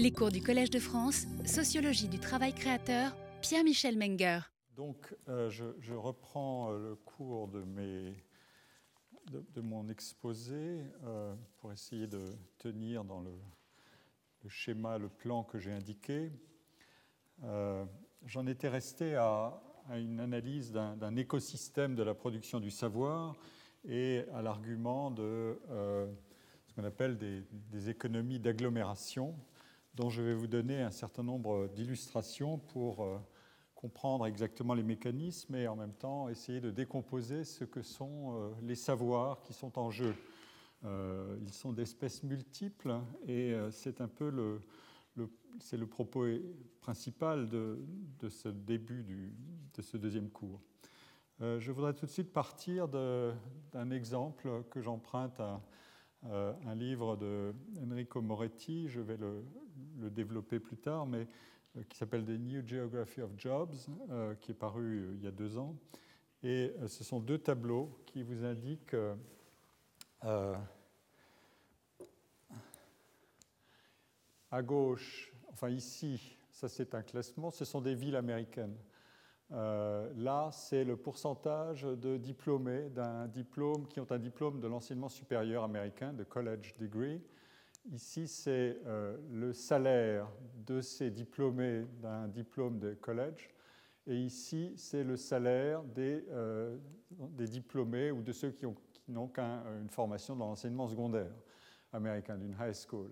Les cours du Collège de France, Sociologie du travail créateur, Pierre-Michel Menger. Donc, euh, je, reprends euh, le cours de, mon exposé euh, pour essayer de tenir dans le, schéma, le plan que j'ai indiqué. J'en étais resté à, une analyse d'un écosystème de la production du savoir et à l'argument de ce qu'on appelle des économies d'agglomération dont je vais vous donner un certain nombre d'illustrations pour euh, comprendre exactement les mécanismes et en même temps essayer de décomposer ce que sont euh, les savoirs qui sont en jeu. Euh, ils sont d'espèces multiples et c'est un peu le, c'est le propos principal de, de ce début du, de ce deuxième cours. je voudrais tout de suite partir d'un exemple que j'emprunte à un livre de Enrico Moretti, je vais le, développer plus tard, mais euh, qui s'appelle The New Geography of Jobs, euh, qui est paru euh, il y a deux ans. Et ce sont deux tableaux qui vous indiquent à gauche, enfin ici, ça c'est un classement, ce sont des villes américaines. Là, c'est le pourcentage de diplômés d'un diplôme qui ont un diplôme de l'enseignement supérieur américain, de college degree. Ici, c'est euh, le salaire de ces diplômés d'un diplôme de college. Et ici, c'est le salaire des, euh, des, diplômés ou de ceux qui, n'ont qu'une formation dans l'enseignement secondaire américain, d'une high school.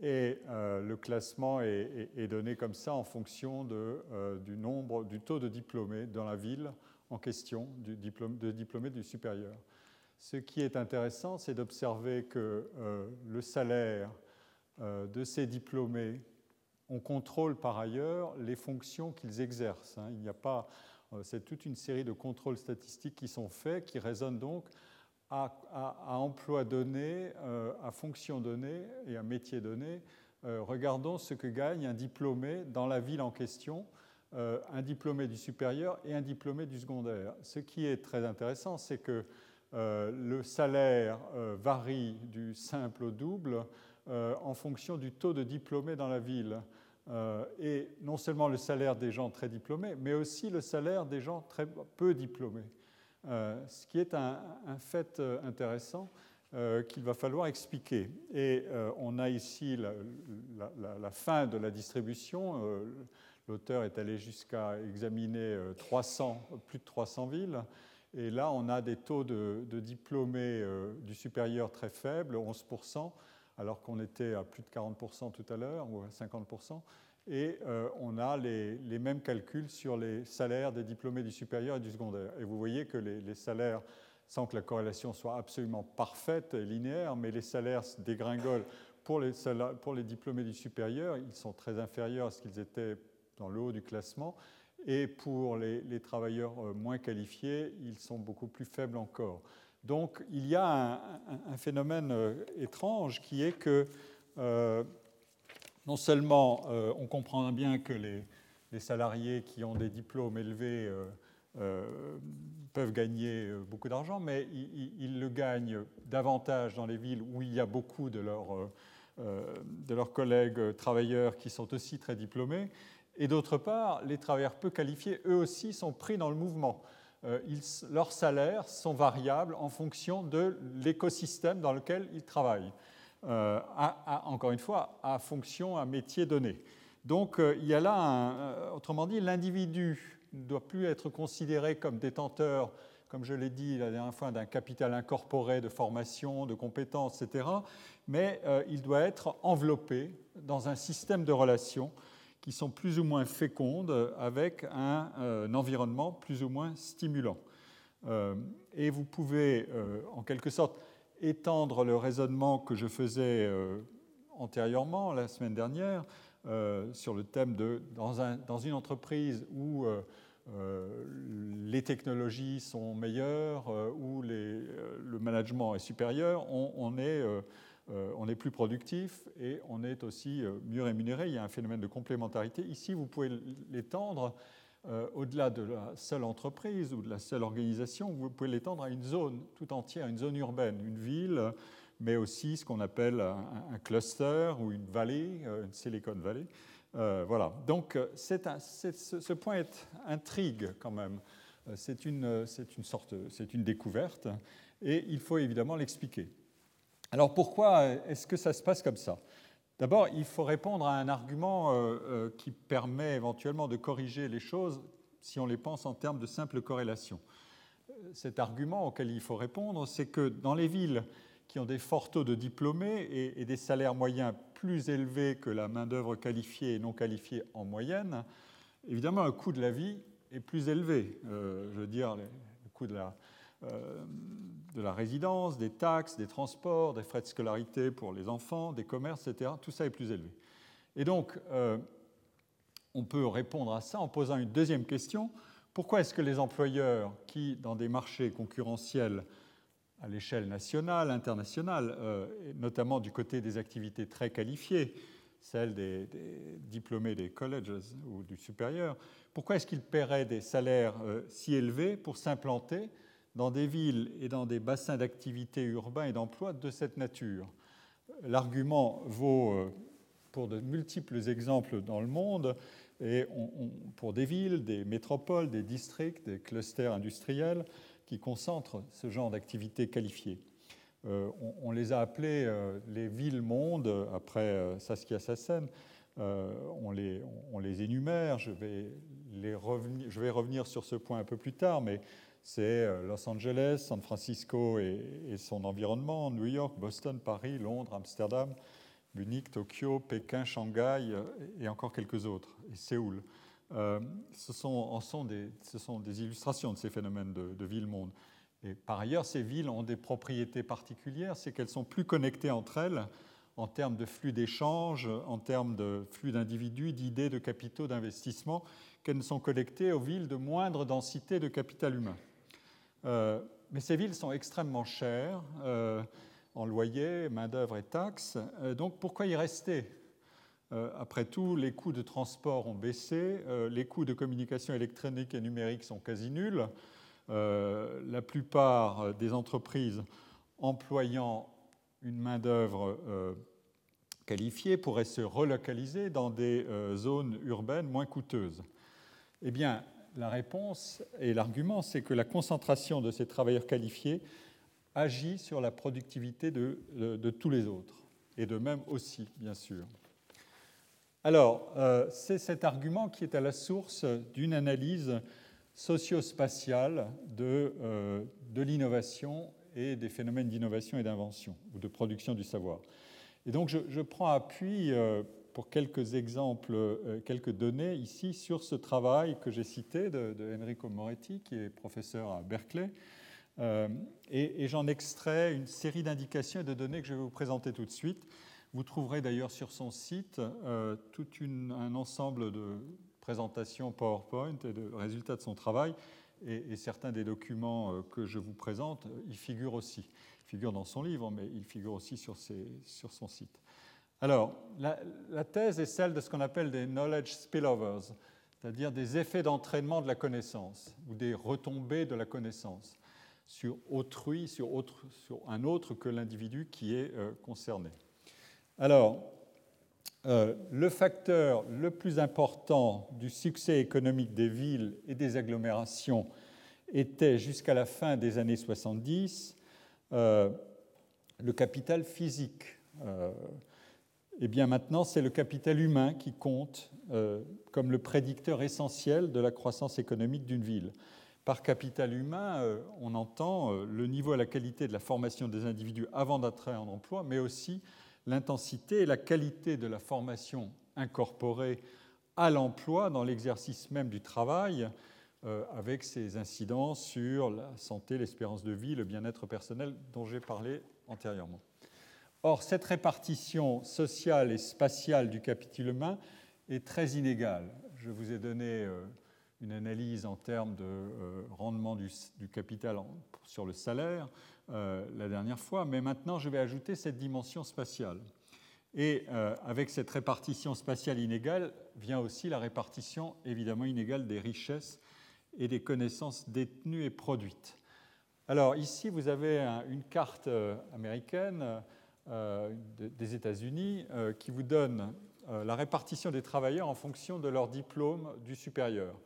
Et euh, le classement est, donné comme ça en fonction de, du nombre, du taux de diplômés dans la ville en question, de diplômés du supérieur. Ce qui est intéressant, c'est d'observer que euh, le salaire euh, de ces diplômés, on contrôle par ailleurs les fonctions qu'ils exercent. Hein. Il n'y a pas, euh, c'est toute une série de contrôles statistiques qui sont faits, qui résonnent donc à, emploi donné, à fonction donnée et à métier donné. regardons ce que gagne un diplômé dans la ville en question, un diplômé du supérieur et un diplômé du secondaire. Ce qui est très intéressant, c'est que euh, le salaire euh, varie du simple au double euh, en fonction du taux de diplômés dans la ville. et non seulement le salaire des gens très diplômés, mais aussi le salaire des gens très peu diplômés. Ce qui est un, fait intéressant qu'il va falloir expliquer. Et on a ici la, fin de la distribution. L'auteur est allé jusqu'à examiner 300, plus de 300 villes. Et là, on a des taux de, diplômés euh, du supérieur très faibles, 11%, alors qu'on était à plus de 40% tout à l'heure, ou à 50%. Et euh, on a les, mêmes calculs sur les salaires des diplômés du supérieur et du secondaire. Et vous voyez que les, salaires, sans que la corrélation soit absolument parfaite et linéaire, mais les salaires dégringolent pour les, diplômés du supérieur, ils sont très inférieurs à ce qu'ils étaient dans le haut du classement et pour les, travailleurs euh, moins qualifiés, ils sont beaucoup plus faibles encore. Donc il y a un, phénomène euh, étrange qui est que non seulement on comprend bien que les, salariés qui ont des diplômes élevés peuvent gagner beaucoup d'argent, mais ils, le gagnent davantage dans les villes où il y a beaucoup de leurs, collègues travailleurs qui sont aussi très diplômés. Et d'autre part, les travailleurs peu qualifiés, eux aussi, sont pris dans le mouvement. Euh, leurs salaires sont variables en fonction de l'écosystème dans lequel ils travaillent. Euh, encore une fois, à fonction, à métier donné. Donc euh, il y a là, autrement dit, l'individu ne doit plus être considéré comme détenteur, comme je l'ai dit la dernière fois, d'un capital incorporé de formation, de compétences, etc., mais il doit être enveloppé dans un système de relations qui sont plus ou moins fécondes avec un, euh, environnement plus ou moins stimulant. Euh, et vous pouvez, euh, en quelque sorte, étendre le raisonnement que je faisais antérieurement, la semaine dernière, sur le thème de, dans, un, dans une entreprise où les technologies sont meilleures, où les, le management est supérieur, on, est euh, on est plus productif et on est aussi euh, mieux rémunéré. Il y a un phénomène de complémentarité. Ici, vous pouvez l'étendre euh, au-delà de la seule entreprise ou de la seule organisation, vous pouvez l'étendre à une zone tout entière, une zone urbaine, une ville, mais aussi ce qu'on appelle un, cluster ou une vallée, une Silicon Valley. voilà. Donc ce point est, intrigue quand même. C'est une, sorte, c'est une découverte et il faut évidemment l'expliquer. Alors pourquoi est-ce que ça se passe comme ça? D'abord, il faut répondre à un argument euh, euh, qui permet éventuellement de corriger les choses si on les pense en termes de simple corrélation. Cet argument auquel il faut répondre, c'est que dans les villes qui ont des forts taux de diplômés et, des salaires moyens plus élevés que la main-d'œuvre qualifiée et non qualifiée en moyenne, évidemment, le coût de la vie est plus élevé. Euh, je veux dire, le coût de la, euh, de la résidence, des taxes, des transports, des frais de scolarité pour les enfants, des commerces, etc. Tout ça est plus élevé. Et donc, euh, on peut répondre à ça en posant une deuxième question. Pourquoi est-ce que les employeurs qui, dans des marchés concurrentiels à l'échelle nationale, internationale, euh, notamment du côté des activités très qualifiées, celles des, diplômés des colleges ou du supérieur, pourquoi est-ce qu'ils paieraient des salaires si élevés pour s'implanter dans des villes et dans des bassins d'activité urbains et d'emploi de cette nature. L'argument vaut euh, pour de multiples exemples dans le monde, et pour des villes, des métropoles, des districts, des clusters industriels qui concentrent ce genre d'activités qualifiées. Euh, on, les a appelés euh, les villes-mondes, après Saskia Sassen. on, les, énumère, je vais, revenir, je vais revenir sur ce point un peu plus tard, mais c'est euh, Los Angeles, San Francisco et, son environnement, New York, Boston, Paris, Londres, Amsterdam, Munich, Tokyo, Pékin, Shanghai euh, et encore quelques autres, et Séoul. Euh, ce, sont, des illustrations de ces phénomènes de, de ville-monde. Et par ailleurs, ces villes ont des propriétés particulières, c'est qu'elles sont plus connectées entre elles en termes de flux d'échanges, en termes de flux d'individus, d'idées, de capitaux, d'investissements, qu'elles ne sont connectées aux villes de moindre densité de capital humain. Euh, mais ces villes sont extrêmement chères euh, en loyer, main-d'œuvre et taxes. Euh, donc pourquoi y rester? Après tout, les coûts de transport ont baissé, les coûts de communication électronique et numérique sont quasi nuls. la plupart des entreprises employant une main-d'œuvre qualifiée pourraient se relocaliser dans des zones urbaines moins coûteuses. Eh bien, la réponse et l'argument, c'est que la concentration de ces travailleurs qualifiés agit sur la productivité de, tous les autres, et de même aussi, bien sûr. Alors, euh, c'est cet argument qui est à la source d'une analyse socio-spatiale de, euh, de l'innovation et des phénomènes d'innovation et d'invention, ou de production du savoir. Et donc, je, prends appui euh, pour quelques exemples, euh, quelques données ici sur ce travail que j'ai cité de, Enrico Moretti, qui est professeur à Berkeley. Euh, et, j'en extrais une série d'indications et de données que je vais vous présenter tout de suite. Vous trouverez d'ailleurs sur son site euh, tout un ensemble de présentations PowerPoint et de résultats de son travail. Et, certains des documents que je vous présente y figurent aussi. Ils figurent dans son livre, mais ils figurent aussi sur, sur son site. Alors, la, thèse est celle de ce qu'on appelle des knowledge spillovers, c'est-à-dire des effets d'entraînement de la connaissance ou des retombées de la connaissance sur autrui, sur, un autre que l'individu qui est euh, concerné. Alors, euh, le facteur le plus important du succès économique des villes et des agglomérations était jusqu'à la fin des années 70 euh, le capital physique. Eh bien maintenant, c'est le capital humain qui compte euh, comme le prédicteur essentiel de la croissance économique d'une ville. Par capital humain, euh, on entend euh, le niveau et la qualité de la formation des individus avant d'entrer en emploi, mais aussi l'intensité et la qualité de la formation incorporée à l'emploi dans l'exercice même du travail, avec ses incidences sur la santé, l'espérance de vie, le bien-être personnel dont j'ai parlé antérieurement. Or, cette répartition sociale et spatiale du capital humain est très inégale. Je vous ai donné euh, une analyse en termes de euh, rendement du, capital sur le salaire euh, la dernière fois, mais maintenant je vais ajouter cette dimension spatiale. Et avec cette répartition spatiale inégale vient aussi la répartition évidemment inégale des richesses et des connaissances détenues et produites. Alors ici, vous avez une carte américaine des États-Unis qui vous donne la répartition des travailleurs en fonction de leur diplôme du supérieur.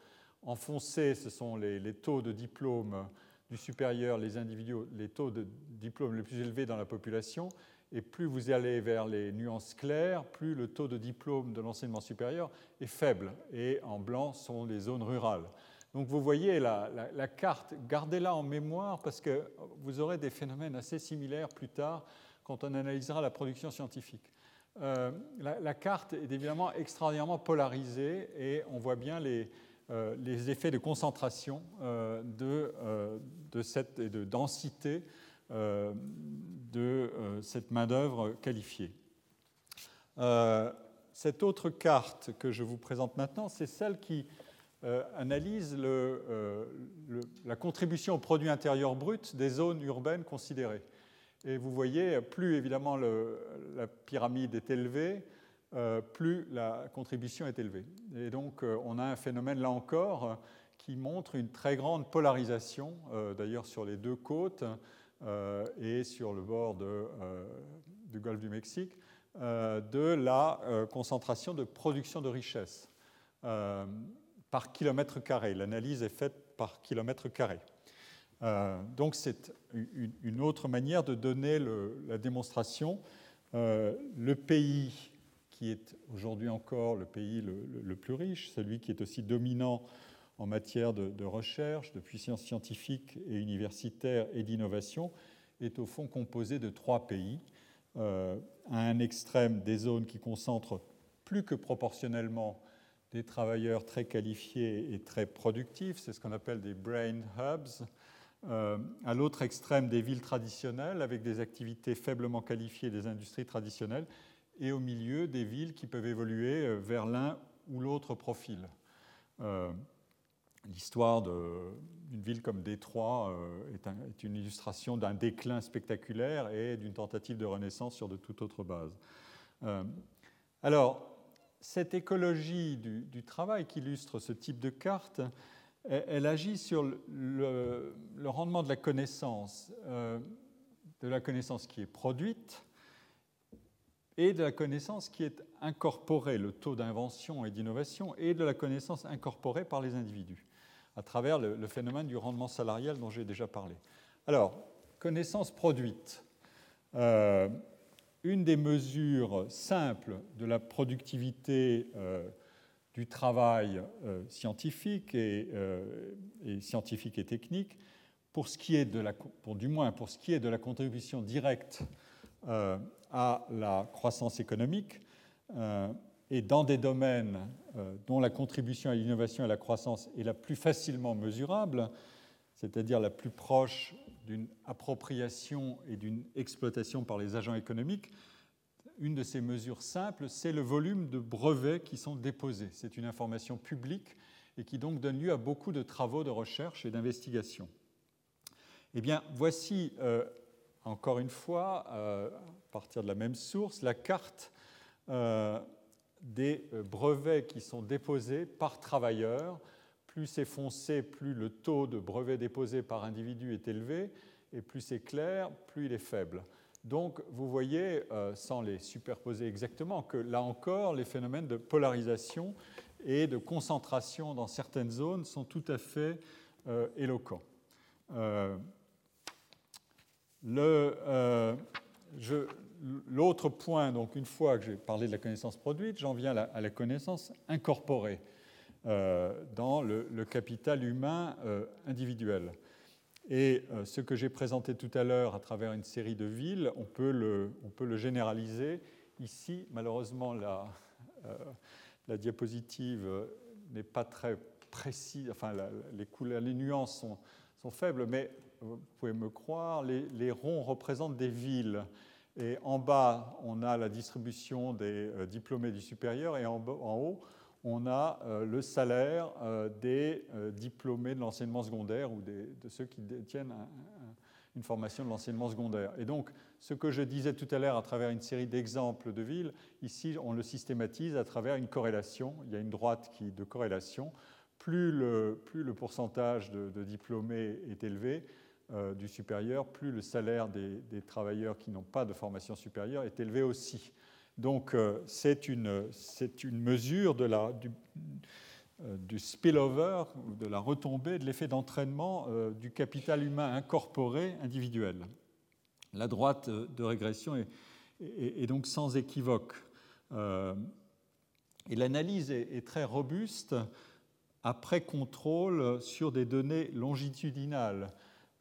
En foncé, ce sont les, taux de diplôme du supérieur, les individus, les taux de diplôme les plus élevés dans la population. Et plus vous allez vers les nuances claires, plus le taux de diplôme de l'enseignement supérieur est faible. Et en blanc sont les zones rurales. Donc vous voyez la, carte, gardez-la en mémoire parce que vous aurez des phénomènes assez similaires plus tard quand on analysera la production scientifique. Euh, la, carte est évidemment extraordinairement polarisée et on voit bien les, euh, effets de concentration euh, de, de, cette, et de densité de cette main-d'œuvre qualifiée. cette autre carte que je vous présente maintenant, c'est celle qui analyse la contribution au produit intérieur brut des zones urbaines considérées. Et vous voyez, plus évidemment la pyramide est élevée, euh, plus la contribution est élevée. Et donc euh, on a un phénomène là encore qui montre une très grande polarisation, euh, d'ailleurs sur les deux côtes et sur le bord du golfe du Mexique, de la concentration de production de richesse par kilomètre carré. L'analyse est faite par kilomètre carré. Donc c'est une, autre manière de donner la démonstration. le pays qui est aujourd'hui encore le pays le, plus riche, celui qui est aussi dominant en matière de, recherche, de puissance scientifique et universitaire et d'innovation, est au fond composé de trois pays. Euh, à un extrême, des zones qui concentrent plus que proportionnellement des travailleurs très qualifiés et très productifs, c'est ce qu'on appelle des brain hubs. Euh, à l'autre extrême, des villes traditionnelles avec des activités faiblement qualifiées des industries traditionnelles et au milieu des villes qui peuvent évoluer euh, vers l'un ou l'autre profil. Euh, l'histoire d'une ville comme Détroit est, une illustration d'un déclin spectaculaire et d'une tentative de renaissance sur de toute autre base. alors, cette écologie du, travail qui illustre ce type de carte, elle, agit sur le, rendement de la connaissance, de la connaissance qui est produite, et de la connaissance qui est incorporée, le taux d'invention et d'innovation, et de la connaissance incorporée par les individus, à travers le, phénomène du rendement salarial dont j'ai déjà parlé. Alors, connaissance produite. Euh, une des mesures simples de la productivité euh, du travail euh, scientifique et, et, scientifique et technique, pour ce qui est de la, du moins pour ce qui est de la contribution directe à la croissance économique euh, et dans des domaines euh, dont la contribution à l'innovation et à la croissance est la plus facilement mesurable, c'est-à-dire la plus proche d'une appropriation et d'une exploitation par les agents économiques, une de ces mesures simples, c'est le volume de brevets qui sont déposés. C'est une information publique et qui donc donne lieu à beaucoup de travaux de recherche et d'investigation. Eh bien, voici euh, encore une fois, euh, à partir de la même source, la carte euh, des brevets qui sont déposés par travailleur. Plus c'est foncé, plus le taux de brevets déposés par individu est élevé, et plus c'est clair, plus il est faible. Donc vous voyez, sans les superposer exactement, que là encore, les phénomènes de polarisation et de concentration dans certaines zones sont tout à fait éloquents. Euh, l'autre point, donc une fois que j'ai parlé de la connaissance produite, j'en viens à la, connaissance incorporée euh, dans le, capital humain euh, individuel. Et ce que j'ai présenté tout à l'heure à travers une série de villes, on peut le, généraliser. Ici, malheureusement, la, la diapositive n'est pas très précise, enfin les, nuances sont, sont faibles, mais vous pouvez me croire, les, ronds représentent des villes. Et en bas, on a la distribution des euh, diplômés du supérieur, et en, haut, on a euh, le salaire euh, des diplômés de l'enseignement secondaire ou de ceux qui détiennent une formation de l'enseignement secondaire. Et donc, ce que je disais tout à l'heure à travers une série d'exemples de villes, ici, on le systématise à travers une corrélation. Il y a une droite qui, de corrélation. Plus le, pourcentage de diplômés est élevé, du supérieur, plus le salaire des, travailleurs qui n'ont pas de formation supérieure est élevé aussi. Donc c'est une, une, mesure de la, du, du spillover, de la retombée de l'effet d'entraînement du capital humain incorporé individuel. La droite de régression est, donc sans équivoque. et l'analyse est, très robuste après contrôle sur des données longitudinales.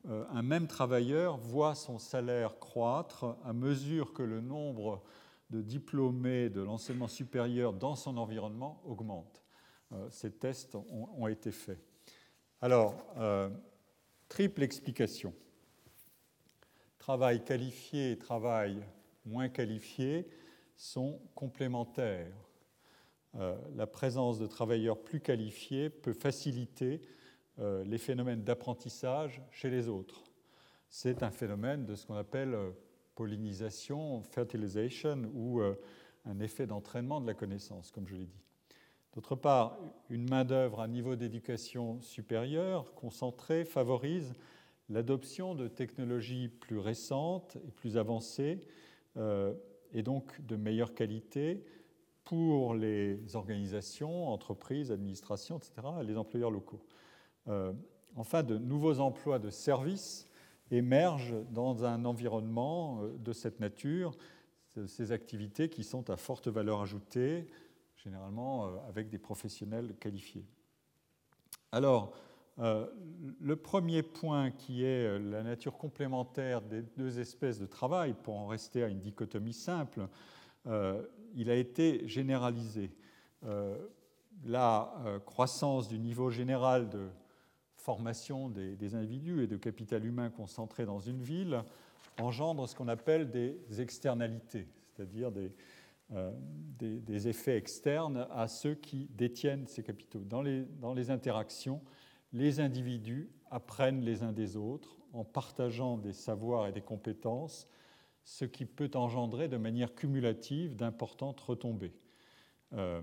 Euh, un même travailleur voit son salaire croître à mesure que le nombre de diplômés de l'enseignement supérieur dans son environnement augmente. Euh, ces tests ont, été faits. Alors, euh, triple explication. Travail qualifié et travail moins qualifié sont complémentaires. Euh, la présence de travailleurs plus qualifiés peut faciliter les phénomènes d'apprentissage chez les autres. C'est un phénomène de ce qu'on appelle pollinisation, fertilisation, ou un effet d'entraînement de la connaissance, comme je l'ai dit. D'autre part, une main-d'œuvre à niveau d'éducation supérieure concentrée favorise l'adoption de technologies plus récentes et plus avancées, et donc de meilleure qualité, pour les organisations, entreprises, administrations, etc., et les employeurs locaux. Euh, enfin, de nouveaux emplois de services émergent dans un environnement euh, de cette nature, ces activités qui sont à forte valeur ajoutée, généralement euh, avec des professionnels qualifiés. Alors, le premier point qui est la nature complémentaire des deux espèces de travail, pour en rester à une dichotomie simple, il a été généralisé. Euh, la euh, croissance du niveau général de formation des, individus et de capital humain concentré dans une ville engendre ce qu'on appelle des externalités, c'est-à-dire euh, des, des, effets externes à ceux qui détiennent ces capitaux. Dans les, dans les interactions, les individus apprennent les uns des autres en partageant des savoirs et des compétences ce qui peut engendrer de manière cumulative d'importantes retombées euh,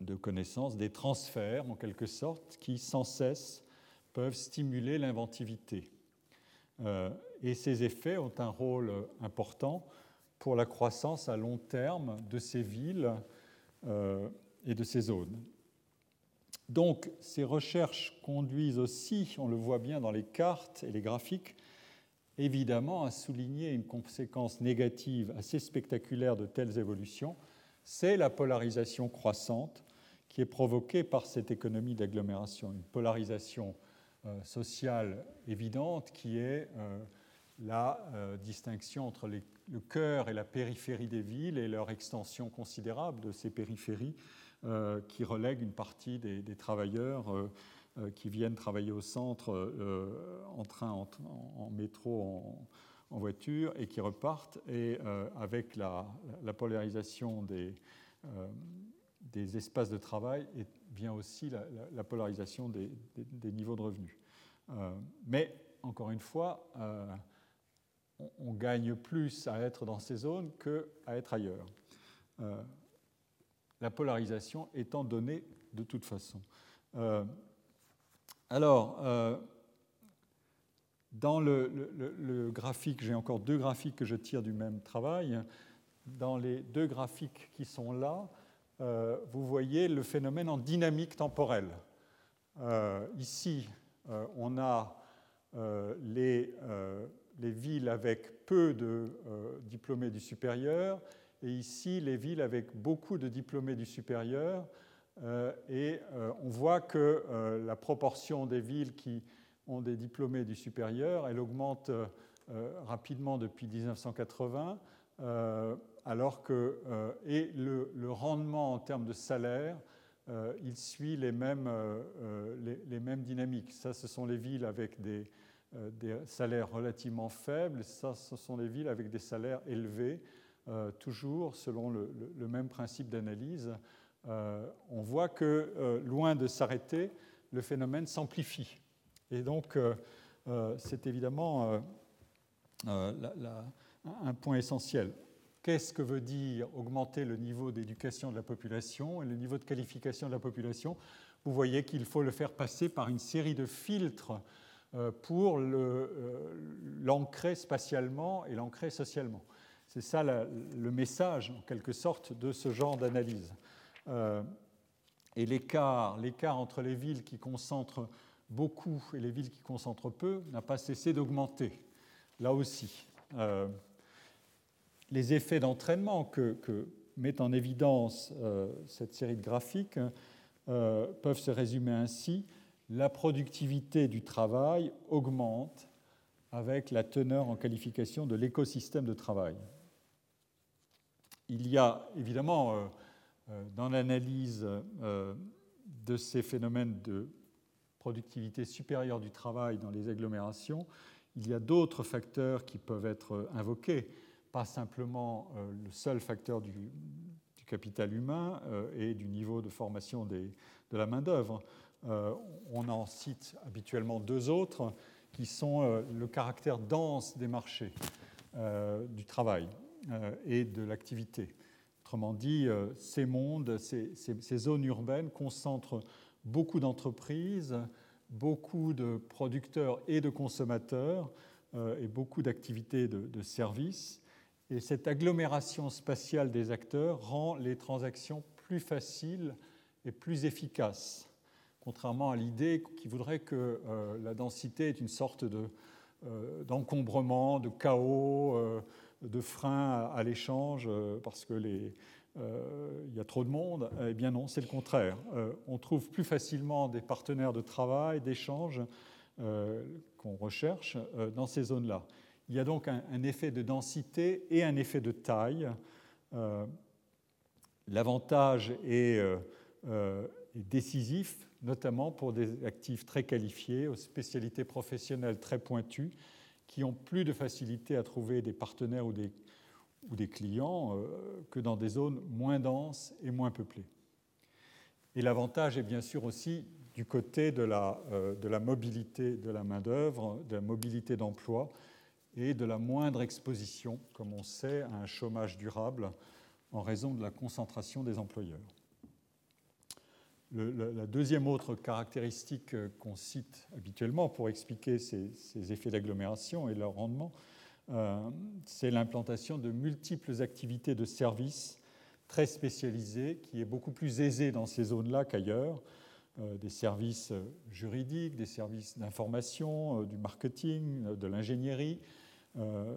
de connaissances, des transferts en quelque sorte, qui sans cesse peuvent stimuler l'inventivité. Euh, et ces effets ont un rôle important pour la croissance à long terme de ces villes euh, et de ces zones. Donc ces recherches conduisent aussi, on le voit bien dans les cartes et les graphiques, évidemment à souligner une conséquence négative assez spectaculaire de telles évolutions, c'est la polarisation croissante qui est provoquée par cette économie d'agglomération, une polarisation sociale évidente qui est euh, la euh, distinction entre le cœur et la périphérie des villes et leur extension considérable de ces périphéries qui relèguent une partie des, travailleurs euh, qui viennent travailler au centre euh, en train, en, métro, en, voiture et qui repartent. Et euh, avec la, polarisation des, espaces de travail vient aussi la, polarisation des, niveaux de revenus. mais encore une fois, on, gagne plus à être dans ces zones qu'à être ailleurs. la polarisation étant donnée de toute façon. Alors, euh, dans le, graphique, j'ai encore deux graphiques que je tire du même travail. Dans les deux graphiques qui sont là, euh, vous voyez le phénomène en dynamique temporelle. Euh, ici, on a les, les, villes avec peu de diplômés du supérieur, et ici, les villes avec beaucoup de diplômés du supérieur. Euh, et euh, on voit que euh, la proportion des villes qui ont des diplômés du supérieur, elle augmente rapidement depuis 1980, alors que et le, rendement en termes de salaire, il suit les mêmes, les, mêmes, dynamiques. Ça, ce sont les villes avec des, des, salaires relativement faibles, ça, ce sont les villes avec des salaires élevés, toujours selon le, même principe d'analyse. Euh, on voit que, euh, loin de s'arrêter, le phénomène s'amplifie. Et donc, euh, c'est évidemment un point essentiel. Qu'est-ce que veut dire augmenter le niveau d'éducation de la population et le niveau de qualification de la population Vous voyez qu'il faut le faire passer par une série de filtres pour l'ancrer spatialement et l'ancrer socialement. C'est ça le message, en quelque sorte, de ce genre d'analyse. et l'écart entre les villes qui concentrent beaucoup et les villes qui concentrent peu n'a pas cessé d'augmenter, là aussi. Euh, les effets d'entraînement que, met en évidence euh, cette série de graphiques euh, peuvent se résumer ainsi. La productivité du travail augmente avec la teneur en qualification de l'écosystème de travail. Il y a évidemment dans l'analyse de ces phénomènes de productivité supérieure du travail dans les agglomérations, il y a d'autres facteurs qui peuvent être invoqués, pas simplement euh, le seul facteur du, capital humain euh, et du niveau de formation de la main-d'œuvre. Euh, on en cite habituellement deux autres qui sont le caractère dense des marchés du travail et de l'activité. Autrement dit, ces mondes, ces, zones urbaines concentrent beaucoup d'entreprises, beaucoup de producteurs et de consommateurs et beaucoup d'activités de, services. Et cette agglomération spatiale des acteurs rend les transactions plus faciles et plus efficaces, contrairement à l'idée qui voudrait que euh, la densité est une sorte euh, d'encombrement, de, chaos, de frein à l'échange, parce que euh, il y a trop de monde Eh bien non, c'est le contraire. Euh, on trouve plus facilement des partenaires de travail, d'échange euh, qu'on recherche dans ces zones-là. Il y a donc un, effet de densité et un effet de taille. L'avantage est, décisif, notamment pour des actifs très qualifiés, aux spécialités professionnelles très pointues, qui ont plus de facilité à trouver des partenaires ou des clients euh, que dans des zones moins denses et moins peuplées. Et l'avantage est bien sûr aussi du côté de la, euh, de la mobilité de la main-d'œuvre, de la mobilité d'emploi et de la moindre exposition, comme on sait, à un chômage durable en raison de la concentration des employeurs. la deuxième autre caractéristique euh, qu'on cite habituellement pour expliquer ces, effets d'agglomération et leur rendement, euh, c'est l'implantation de multiples activités de services très spécialisées, qui est beaucoup plus aisée dans ces zones-là qu'ailleurs. Euh, des services juridiques, des services d'information, du marketing, de l'ingénierie,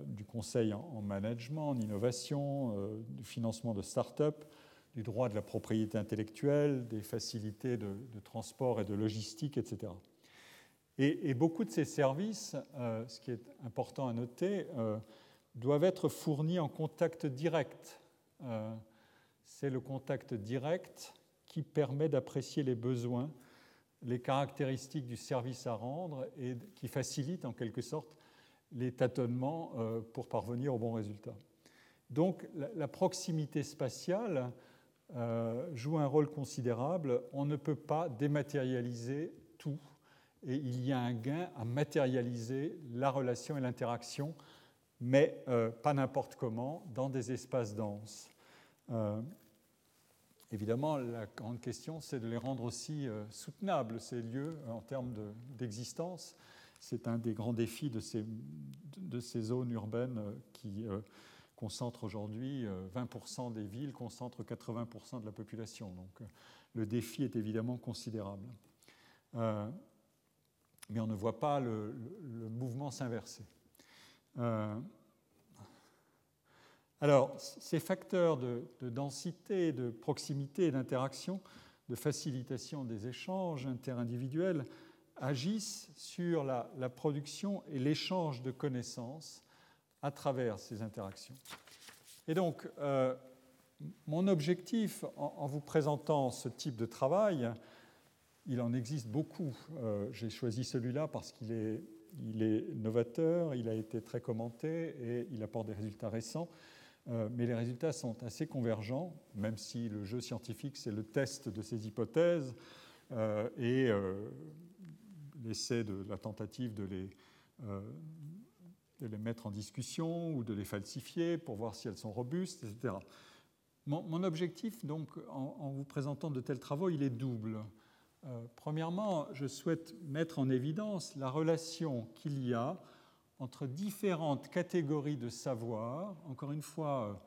du conseil en management, en innovation, du financement de start-up, du droit de la propriété intellectuelle, des facilités de, transport et de logistique, etc. Et, beaucoup de ces services, euh, ce qui est important à noter, euh, doivent être fournis en contact direct. Euh, c'est le contact direct qui permet d'apprécier les besoins, les caractéristiques du service à rendre et qui facilite en quelque sorte les tâtonnements pour parvenir au bon résultat. Donc la proximité spatiale joue un rôle considérable. On ne peut pas dématérialiser tout et il y a un gain à matérialiser la relation et l'interaction, mais euh, pas n'importe comment, dans des espaces denses. Euh, évidemment, la grande question, c'est de les rendre aussi euh, soutenables, ces lieux, en termes d'existence. C'est un des grands défis de ces, de zones urbaines qui concentrent aujourd'hui 20% des villes, concentrent 80% de la population. Donc le défi est évidemment considérable mais on ne voit pas le, mouvement s'inverser. Euh, alors, ces facteurs de, densité, de proximité d'interaction, de facilitation des échanges interindividuels, agissent sur la, production et l'échange de connaissances à travers ces interactions. Et donc, euh, mon objectif en, vous présentant ce type de travail, il en existe beaucoup. Euh, j'ai choisi celui-là parce qu'il est, novateur, il a été très commenté et il apporte des résultats récents. Euh, mais les résultats sont assez convergents, même si le jeu scientifique, c'est le test de ces hypothèses et l'essai de la tentative de les, de les mettre en discussion ou de les falsifier pour voir si elles sont robustes, etc. Mon, objectif, donc, en, en, vous présentant de tels travaux, il est double. premièrement, je souhaite mettre en évidence la relation qu'il y a entre différentes catégories de savoir. Encore une fois,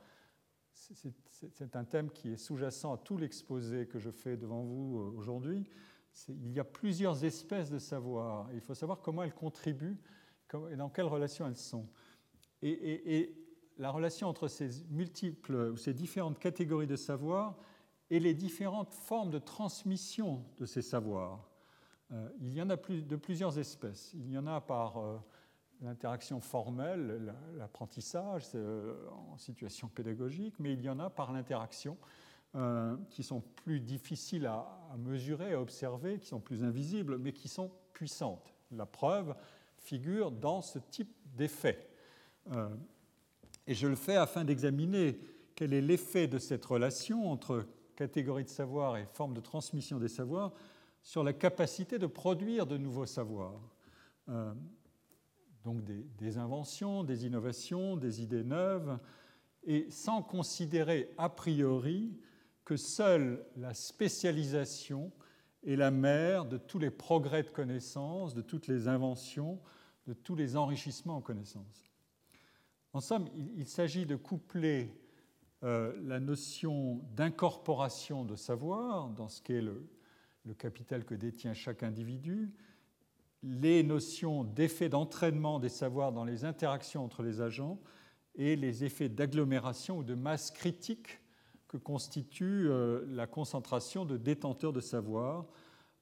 c'est un thème qui est sous-jacent à tout l'exposé que je fais devant vous aujourd'hui. Il y a plusieurs espèces de savoir. Il faut savoir comment elles contribuent et dans quelles relations elles sont. Et, la relation entre ces multiples ou ces différentes catégories de savoir et les différentes formes de transmission de ces savoirs. Euh, il y en a de plusieurs espèces. Il y en a par euh, l'interaction formelle, l'apprentissage euh, en situation pédagogique, mais il y en a par l'interaction qui sont plus difficiles à, mesurer, à observer, qui sont plus invisibles, mais qui sont puissantes. La preuve figure dans ce type d'effet. Euh, et je le fais afin d'examiner quel est l'effet de cette relation entre catégorie de savoir et forme de transmission des savoirs sur la capacité de produire de nouveaux savoirs. Euh, donc des, inventions, des innovations, des idées neuves, et sans considérer a priori que seule la spécialisation est la mère de tous les progrès de connaissance, de toutes les inventions, de tous les enrichissements en connaissance. En somme, il, s'agit de coupler euh, la notion d'incorporation de savoir dans ce qu'est le, capital que détient chaque individu, les notions d'effet d'entraînement des savoirs dans les interactions entre les agents et les effets d'agglomération ou de masse critique constitue euh, la concentration de détenteurs de savoir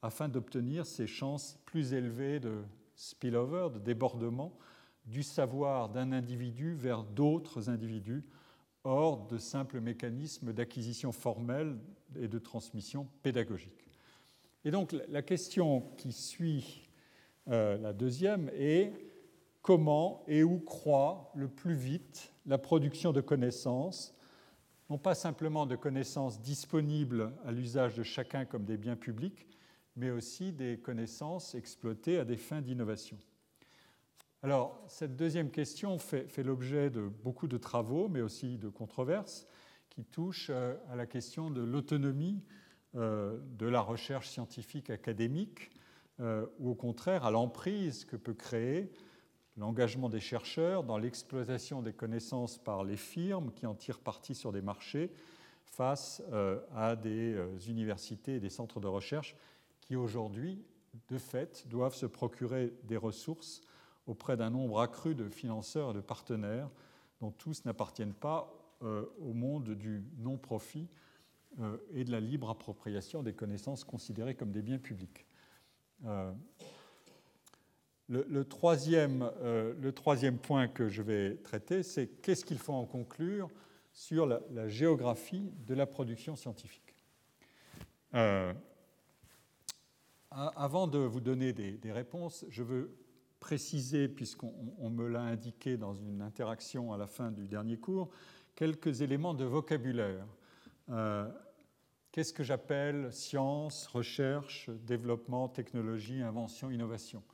afin d'obtenir ces chances plus élevées de spillover, de débordement du savoir d'un individu vers d'autres individus, hors de simples mécanismes d'acquisition formelle et de transmission pédagogique. Et donc la question qui suit euh, la deuxième est comment et où croît le plus vite la production de connaissances, non pas simplement de connaissances disponibles à l'usage de chacun comme des biens publics, mais aussi des connaissances exploitées à des fins d'innovation. Alors, cette deuxième question fait, l'objet de beaucoup de travaux, mais aussi de controverses, qui touchent euh, à la question de l'autonomie euh, de la recherche scientifique académique, euh, ou au contraire à l'emprise que peut créer l'engagement des chercheurs dans l'exploitation des connaissances par les firmes qui en tirent parti sur des marchés face à des universités et des centres de recherche qui aujourd'hui, de fait, doivent se procurer des ressources auprès d'un nombre accru de financeurs et de partenaires dont tous n'appartiennent pas euh, au monde du non-profit euh, et de la libre appropriation des connaissances considérées comme des biens publics. Euh, le, troisième, point que je vais traiter, c'est qu'est-ce qu'il faut en conclure sur la, géographie de la production scientifique. avant de vous donner des, réponses, je veux préciser, puisqu'on me l'a indiqué dans une interaction à la fin du dernier cours, quelques éléments de vocabulaire. Euh, qu'est-ce que j'appelle science, recherche, développement, technologie, invention, innovation? euh,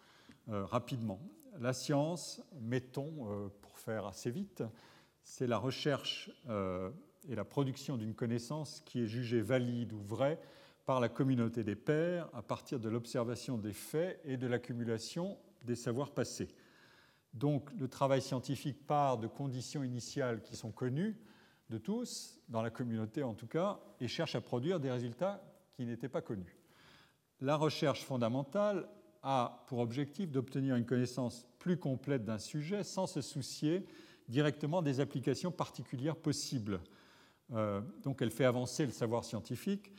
Rapidement. La science, mettons, euh, pour faire assez vite, c'est la recherche et la production d'une connaissance qui est jugée valide ou vraie par la communauté des pairs à partir de l'observation des faits et de l'accumulation des savoirs passés. Donc le travail scientifique part de conditions initiales qui sont connues de tous, dans la communauté en tout cas, et cherche à produire des résultats qui n'étaient pas connus. La recherche fondamentale a pour objectif d'obtenir une connaissance plus complète d'un sujet sans se soucier directement des applications particulières possibles. Euh, donc elle fait avancer le savoir scientifique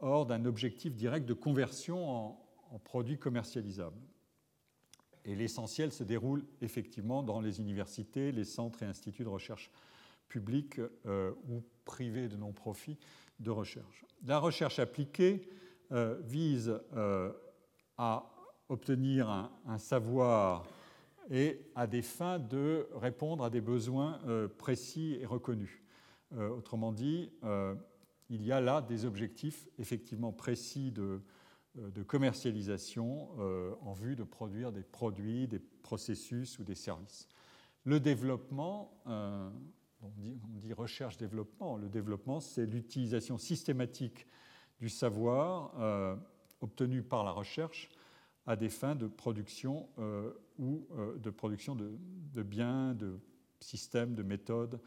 hors d'un objectif direct de conversion en, produits commercialisables. Et l'essentiel se déroule effectivement dans les universités, les centres et instituts de recherche publics euh, ou privés de non-profit de recherche. La recherche appliquée euh, vise à obtenir un, savoir et à des fins de répondre à des besoins précis et reconnus. autrement dit, il y a là des objectifs effectivement précis de, euh, commercialisation euh, en vue de produire des produits, des processus ou des services. Le développement, euh, on dit, recherche-développement, le développement c'est l'utilisation systématique du savoir obtenus par la recherche à des fins de production ou de production de, biens, de systèmes, de méthodes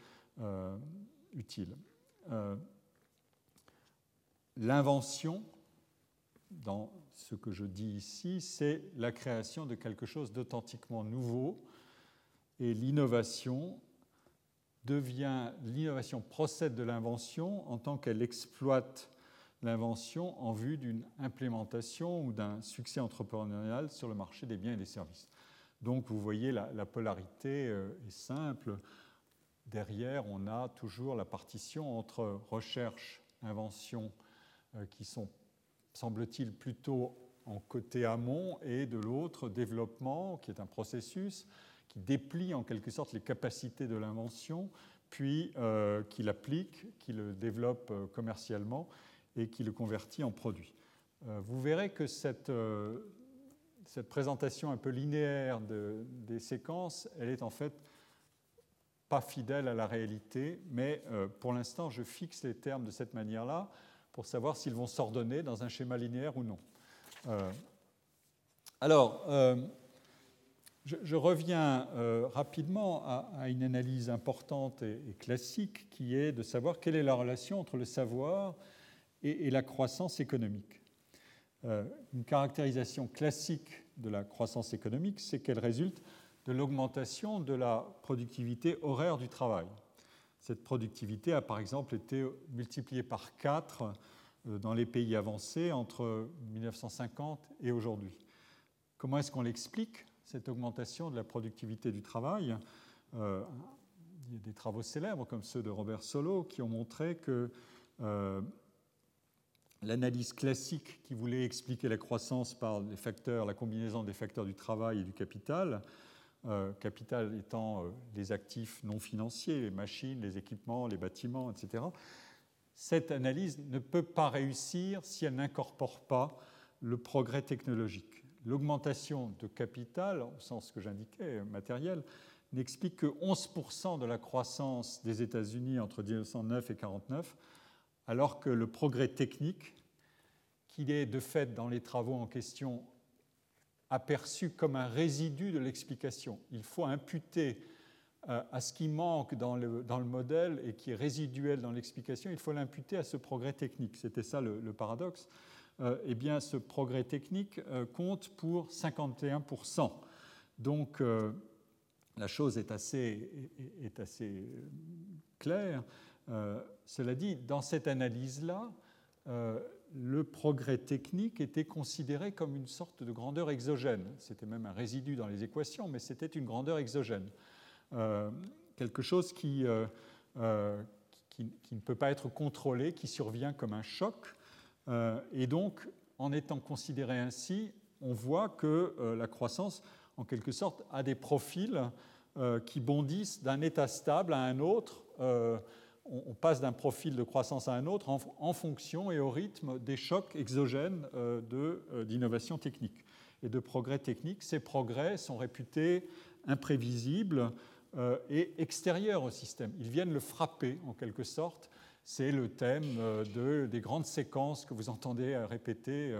utiles. L'invention, dans ce que je dis ici, c'est la création de quelque chose d'authentiquement nouveau. Et l'innovation devient, l'innovation procède de l'invention en tant qu'elle exploite l'invention en vue d'une implémentation ou d'un succès entrepreneurial sur le marché des biens et des services. Donc vous voyez, la, la polarité euh, est simple. Derrière, on a toujours la partition entre recherche, invention, euh, qui sont semble-t-il, plutôt en côté amont, et de l'autre, développement, qui est un processus qui déplie en quelque sorte les capacités de l'invention, puis euh, qui l'applique, qui le développe commercialement et qui le convertit en produit. Euh, vous verrez que cette, cette, présentation un peu linéaire de, des séquences, elle est en fait pas fidèle à la réalité, mais pour l'instant, je fixe les termes de cette manière-là pour savoir s'ils vont s'ordonner dans un schéma linéaire ou non. Euh, alors, euh, je, reviens euh, rapidement à, une analyse importante et, classique qui est de savoir quelle est la relation entre le savoir et, la croissance économique. une caractérisation classique de la croissance économique, c'est qu'elle résulte de l'augmentation de la productivité horaire du travail. Cette productivité a par exemple été multipliée par 4 euh, dans les pays avancés entre 1950 et aujourd'hui. Comment est-ce qu'on l'explique, cette augmentation de la productivité du travail? Euh, Il y a des travaux célèbres comme ceux de Robert Solow qui ont montré que euh, l'analyse classique qui voulait expliquer la croissance par la combinaison des facteurs du travail et du capital, euh, capital étant euh, les actifs non financiers, les machines, les équipements, les bâtiments, etc., cette analyse ne peut pas réussir si elle n'incorpore pas le progrès technologique. L'augmentation de capital, au sens que j'indiquais, matériel, n'explique que 11% de la croissance des États-Unis entre 1909 et 1949, alors que le progrès technique, qu'il est de fait dans les travaux en question aperçu comme un résidu de l'explication. Il faut imputer euh, à ce qui manque dans le, modèle et qui est résiduel dans l'explication, il faut l'imputer à ce progrès technique. C'était ça le, paradoxe. Euh, eh bien, ce progrès technique euh, compte pour 51%. Donc, la chose est assez claire. Cela dit, dans cette analyse-là, le progrès technique était considéré comme une sorte de grandeur exogène. C'était même un résidu dans les équations, mais c'était une grandeur exogène. Euh, quelque chose euh, euh, qui, qui, ne peut pas être contrôlé, qui survient comme un choc. et donc, en étant considéré ainsi, on voit que la croissance, en quelque sorte, a des profils qui bondissent d'un état stable à un autre on passe d'un profil de croissance à un autre en, fonction et au rythme des chocs exogènes euh, euh, d'innovation technique et de progrès techniques. Ces progrès sont réputés imprévisibles euh, et extérieurs au système. Ils viennent le frapper en quelque sorte. C'est le thème des grandes séquences que vous entendez répéter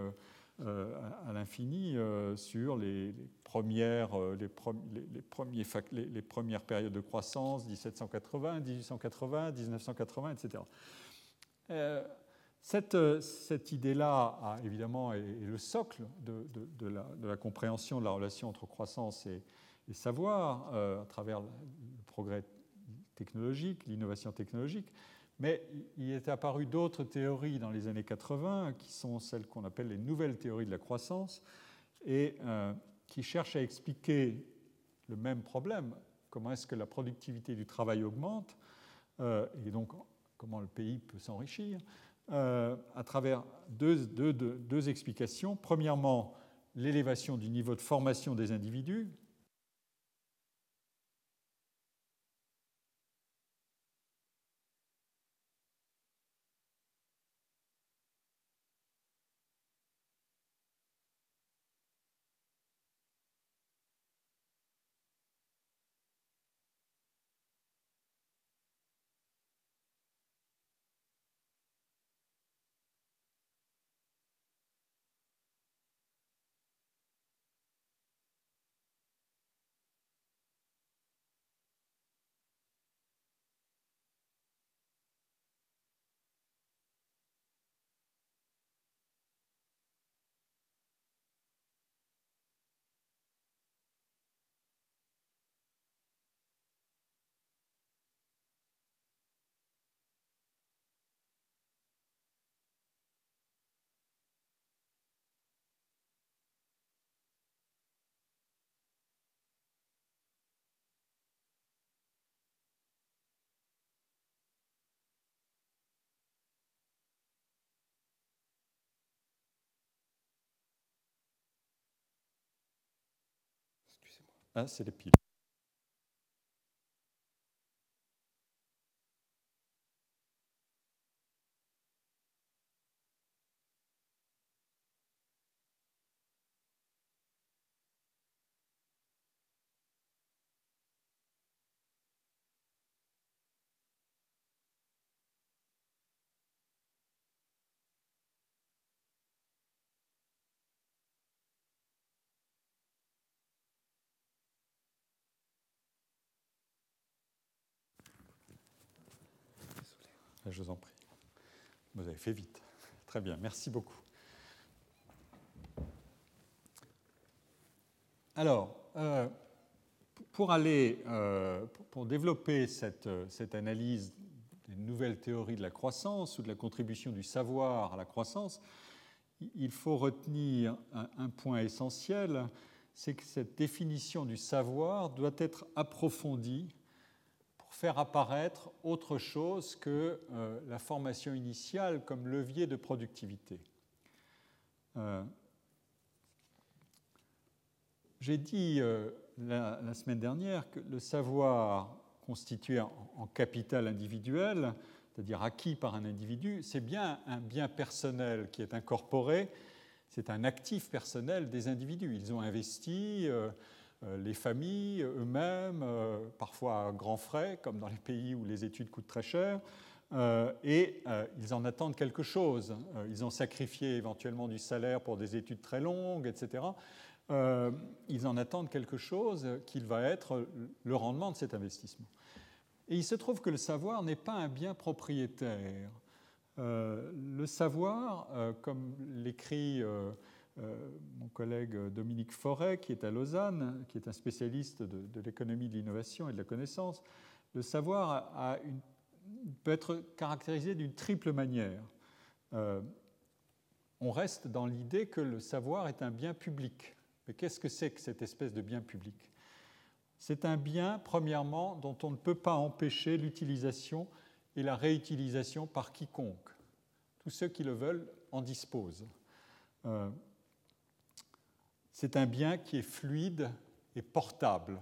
euh, à l'infini euh, sur les, premières, euh, les, premiers, les, premières périodes de croissance, 1780, 1880, 1980, etc. Cette, idée-là, évidemment, est, le socle de, la, compréhension de la relation entre croissance et savoir à travers le progrès technologique, l'innovation technologique. Mais il est apparu d'autres théories dans les années 80, qui sont celles qu'on appelle les nouvelles théories de la croissance, et euh, qui cherchent à expliquer le même problème, comment est-ce que la productivité du travail augmente, euh, et donc comment le pays peut s'enrichir, euh, à travers deux, deux, deux explications. Premièrement, l'élévation du niveau de formation des individus, Ah, c'est les piles. Je vous en prie. Vous avez fait vite. Très bien, merci beaucoup. Alors, euh, pour aller, euh, pour développer cette, cette, analyse des nouvelles théories de la croissance ou de la contribution du savoir à la croissance, il faut retenir un point essentiel, c'est que cette définition du savoir doit être approfondie faire apparaître autre chose que euh, la formation initiale comme levier de productivité. Euh, j'ai dit euh, la, semaine dernière que le savoir constitué en, capital individuel, c'est-à-dire acquis par un individu, c'est bien un bien personnel qui est incorporé, c'est un actif personnel des individus. Ils ont investi les familles eux-mêmes, euh, parfois à grands frais, comme dans les pays où les études coûtent très cher, euh, et ils en attendent quelque chose. ils ont sacrifié éventuellement du salaire pour des études très longues, etc. ils en attendent quelque chose qu'il va être le rendement de cet investissement. Et il se trouve que le savoir n'est pas un bien propriétaire. le savoir, comme l'écrit euh, mon collègue Dominique Forêt, qui est à Lausanne, qui est un spécialiste de, l'économie de l'innovation et de la connaissance, le savoir peut être caractérisé d'une triple manière. Euh, on reste dans l'idée que le savoir est un bien public. Mais qu'est-ce que c'est que cette espèce de bien public? C'est un bien, premièrement, dont on ne peut pas empêcher l'utilisation et la réutilisation par quiconque. Tous ceux qui le veulent en disposent. Euh, c'est un bien qui est fluide et portable.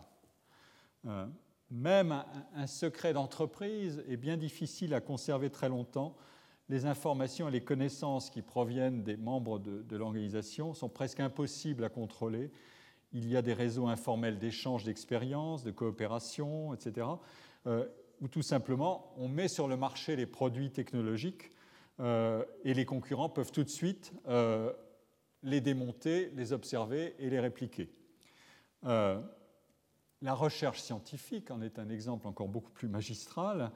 Euh, même un, secret d'entreprise est bien difficile à conserver très longtemps. Les informations et les connaissances qui proviennent des membres de, l'organisation sont presque impossibles à contrôler. Il y a des réseaux informels d'échange d'expériences, de coopération, etc., euh, où tout simplement on met sur le marché les produits technologiques euh, et les concurrents peuvent tout de suite les démonter, les observer et les répliquer. Euh, la recherche scientifique en est un exemple encore beaucoup plus magistral.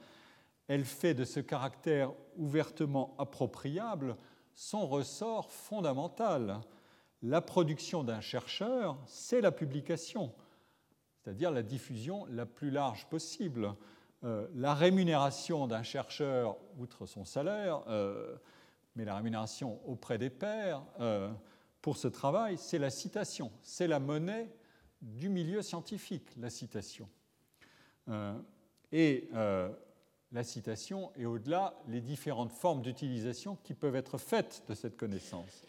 Elle fait de ce caractère ouvertement appropriable son ressort fondamental. La production d'un chercheur, c'est la publication, c'est-à-dire la diffusion la plus large possible. Euh, la rémunération d'un chercheur, outre son salaire, euh, mais la rémunération auprès des pairs, pour ce travail, c'est la citation, c'est la monnaie du milieu scientifique, la citation. Euh, et euh, la citation et au-delà les différentes formes d'utilisation qui peuvent être faites de cette connaissance.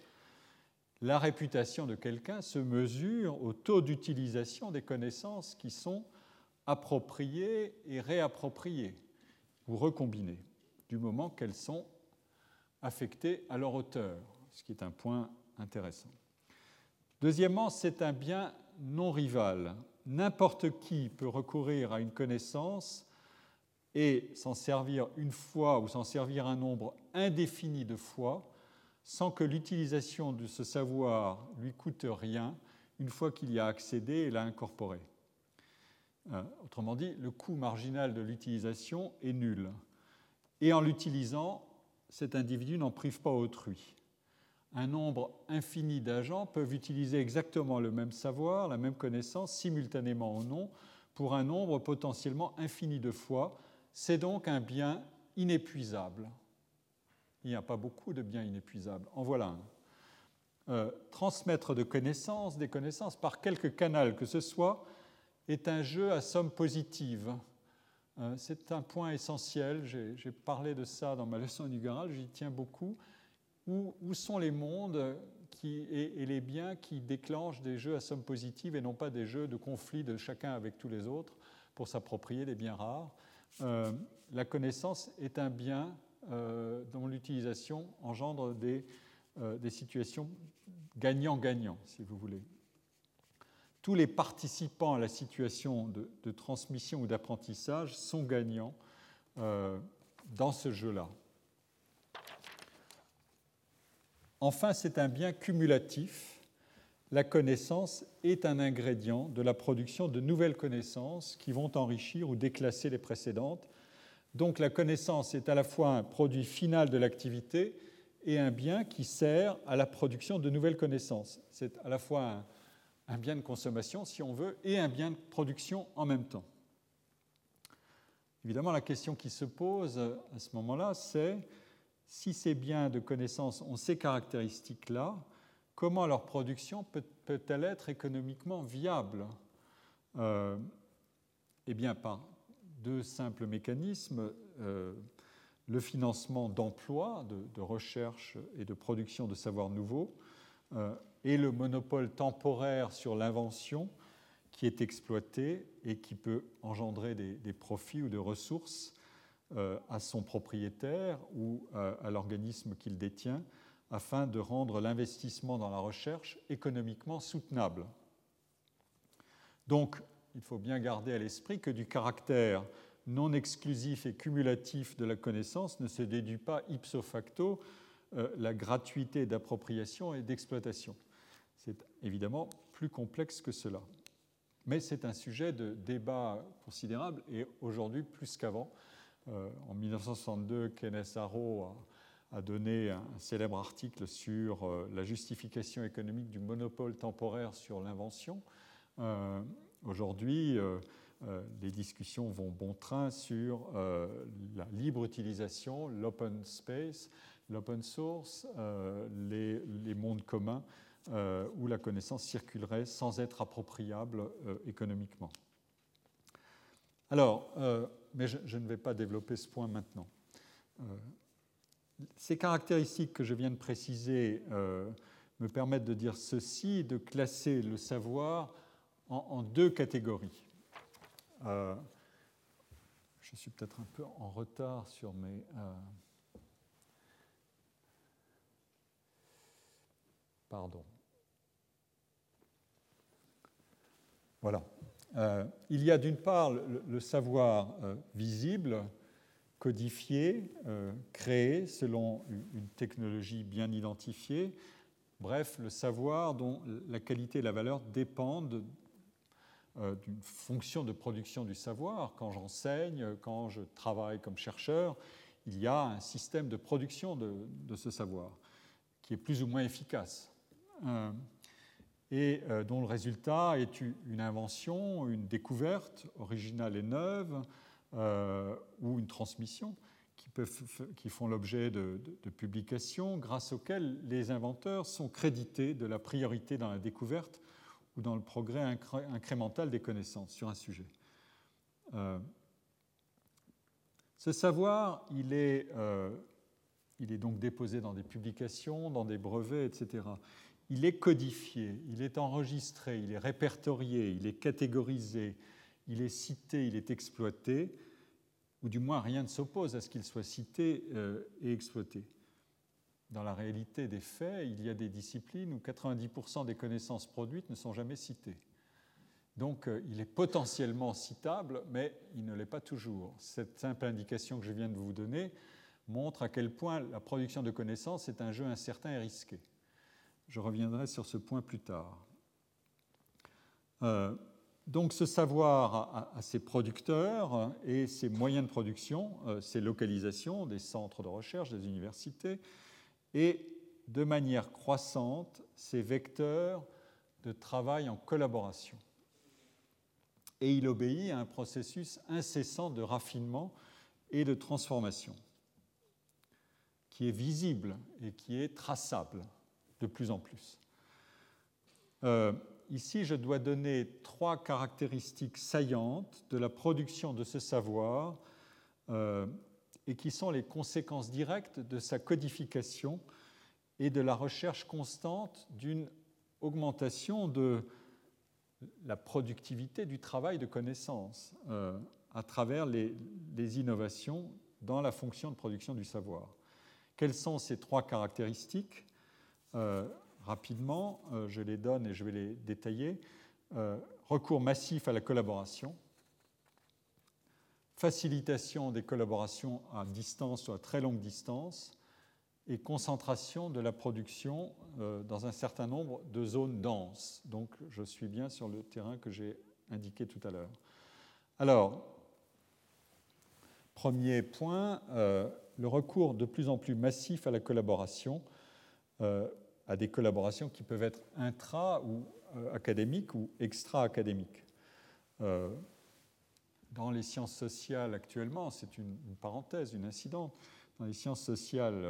La réputation de quelqu'un se mesure au taux d'utilisation des connaissances qui sont appropriées et réappropriées ou recombinées, du moment qu'elles sont affectées à leur auteur, ce qui est un point intéressant. Deuxièmement, c'est un bien non rival. N'importe qui peut recourir à une connaissance et s'en servir une fois ou s'en servir un nombre indéfini de fois sans que l'utilisation de ce savoir lui coûte rien une fois qu'il y a accédé et l'a incorporé. Euh, autrement dit, le coût marginal de l'utilisation est nul. Et en l'utilisant, cet individu n'en prive pas autrui un nombre infini d'agents peuvent utiliser exactement le même savoir, la même connaissance, simultanément ou non, pour un nombre potentiellement infini de fois. C'est donc un bien inépuisable. Il n'y a pas beaucoup de biens inépuisables. En voilà un. Euh, transmettre de connaissances, des connaissances par quelque canal que ce soit, est un jeu à somme positive. Euh, c'est un point essentiel. J'ai parlé de ça dans ma leçon du garage, j'y tiens beaucoup où, sont les mondes qui, et, les biens qui déclenchent des jeux à somme positive et non pas des jeux de conflit de chacun avec tous les autres pour s'approprier des biens rares. Euh, la connaissance est un bien euh, dont l'utilisation engendre des, euh, des situations gagnant-gagnant, si vous voulez. Tous les participants à la situation de transmission ou d'apprentissage sont gagnants dans ce jeu-là. Enfin, c'est un bien cumulatif. La connaissance est un ingrédient de la production de nouvelles connaissances qui vont enrichir ou déclasser les précédentes. Donc la connaissance est à la fois un produit final de l'activité et un bien qui sert à la production de nouvelles connaissances. C'est à la fois un, bien de consommation, si on veut, et un bien de production en même temps. Évidemment, la question qui se pose à ce moment-là, c'est si ces biens de connaissance ont ces caractéristiques-là, comment leur production peut-elle être économiquement viable? Euh, Eh bien, par deux simples mécanismes. Euh, le financement d'emplois, de, recherche et de production de savoirs nouveaux, euh, et le monopole temporaire sur l'invention qui est exploité et qui peut engendrer des profits ou des ressources à son propriétaire ou euh, à l'organisme qu'il détient afin de rendre l'investissement dans la recherche économiquement soutenable. Donc, il faut bien garder à l'esprit que du caractère non exclusif et cumulatif de la connaissance ne se déduit pas ipso facto euh, la gratuité d'appropriation et d'exploitation. C'est évidemment plus complexe que cela. Mais c'est un sujet de débat considérable et aujourd'hui plus qu'avant euh, en 1962, Kenneth Arrow a, donné un célèbre article sur euh, la justification économique du monopole temporaire sur l'invention. Euh, aujourd'hui, les discussions vont bon train sur la libre utilisation, l'open space, l'open source, les, les, mondes communs où la connaissance circulerait sans être appropriable économiquement. Alors, mais je, ne vais pas développer ce point maintenant. Euh, ces caractéristiques que je viens de préciser euh, me permettent de dire ceci, de classer le savoir en, deux catégories. Euh, je suis peut-être un peu en retard sur mes... Pardon. Voilà. Euh, il y a d'une part le, savoir euh, visible, codifié, euh, créé selon une technologie bien identifiée, bref, le savoir dont la qualité et la valeur dépendent d'une fonction de production du savoir. Quand j'enseigne, quand je travaille comme chercheur, il y a un système de production de, de ce savoir qui est plus ou moins efficace et euh, dont le résultat est une invention, une découverte originale et neuve, euh, ou une transmission qui, peuvent, qui font l'objet de, publications grâce auxquelles les inventeurs sont crédités de la priorité dans la découverte ou dans le progrès incrémental des connaissances sur un sujet. Euh, ce savoir, il est, il est donc déposé dans des publications, dans des brevets, etc il est codifié, il est enregistré, il est répertorié, il est catégorisé, il est cité, il est exploité, ou du moins rien ne s'oppose à ce qu'il soit cité euh, et exploité. Dans la réalité des faits, il y a des disciplines où 90% des connaissances produites ne sont jamais citées. Donc euh, il est potentiellement citable, mais il ne l'est pas toujours. Cette simple indication que je viens de vous donner montre à quel point la production de connaissances est un jeu incertain et risqué. Je reviendrai sur ce point plus tard. Euh, donc ce savoir a, ses producteurs et ses moyens de production, euh, ses localisations des centres de recherche, des universités, et de manière croissante ses vecteurs de travail en collaboration. Et il obéit à un processus incessant de raffinement et de transformation, qui est visible et qui est traçable de plus en plus. Euh, ici, je dois donner trois caractéristiques saillantes de la production de ce savoir euh, et qui sont les conséquences directes de sa codification et de la recherche constante d'une augmentation de la productivité du travail de connaissance euh, à travers les, innovations dans la fonction de production du savoir. Quelles sont ces trois caractéristiques? Euh, Rapidement, euh, je les donne et je vais les détailler. recours massif à la collaboration, facilitation des collaborations à distance ou à très longue distance, et concentration de la production euh, dans un certain nombre de zones denses. Donc je suis bien sur le terrain que j'ai indiqué tout à l'heure. Alors, premier point, euh, le recours de plus en plus massif à la collaboration, euh, à des collaborations qui peuvent être intra- ou académiques ou extra-académiques. dans les sciences sociales actuellement, c'est une, parenthèse, une incidente, dans les sciences sociales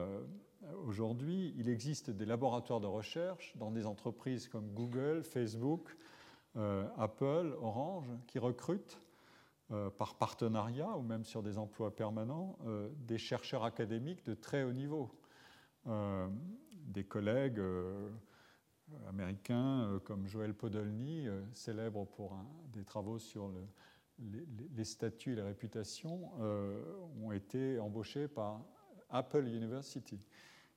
euh, aujourd'hui, il existe des laboratoires de recherche dans des entreprises comme Google, Facebook, euh, Apple, Orange, qui recrutent euh, par partenariat ou même sur des emplois permanents des chercheurs académiques de très haut niveau. Des collègues américains comme Joël Podolny, célèbre pour des travaux sur les, statuts et les réputations, ont été embauchés par Apple University.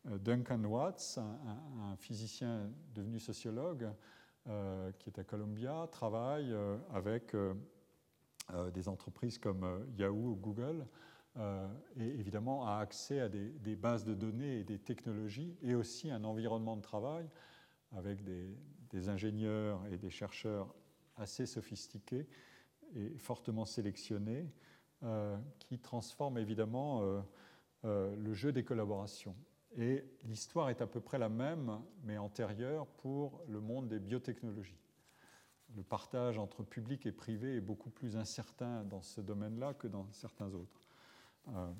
Euh, Duncan Watts, un, physicien devenu sociologue, euh, qui est à Columbia, travaille euh, avec des entreprises comme Yahoo ou Google, et évidemment a accès à des, bases de données et des technologies, et aussi un environnement de travail avec des, ingénieurs et des chercheurs assez sophistiqués et fortement sélectionnés, qui transforment évidemment euh, le jeu des collaborations. Et l'histoire est à peu près la même, mais antérieure, pour le monde des biotechnologies. Le partage entre public et privé est beaucoup plus incertain dans ce domaine-là que dans certains autres. Euh,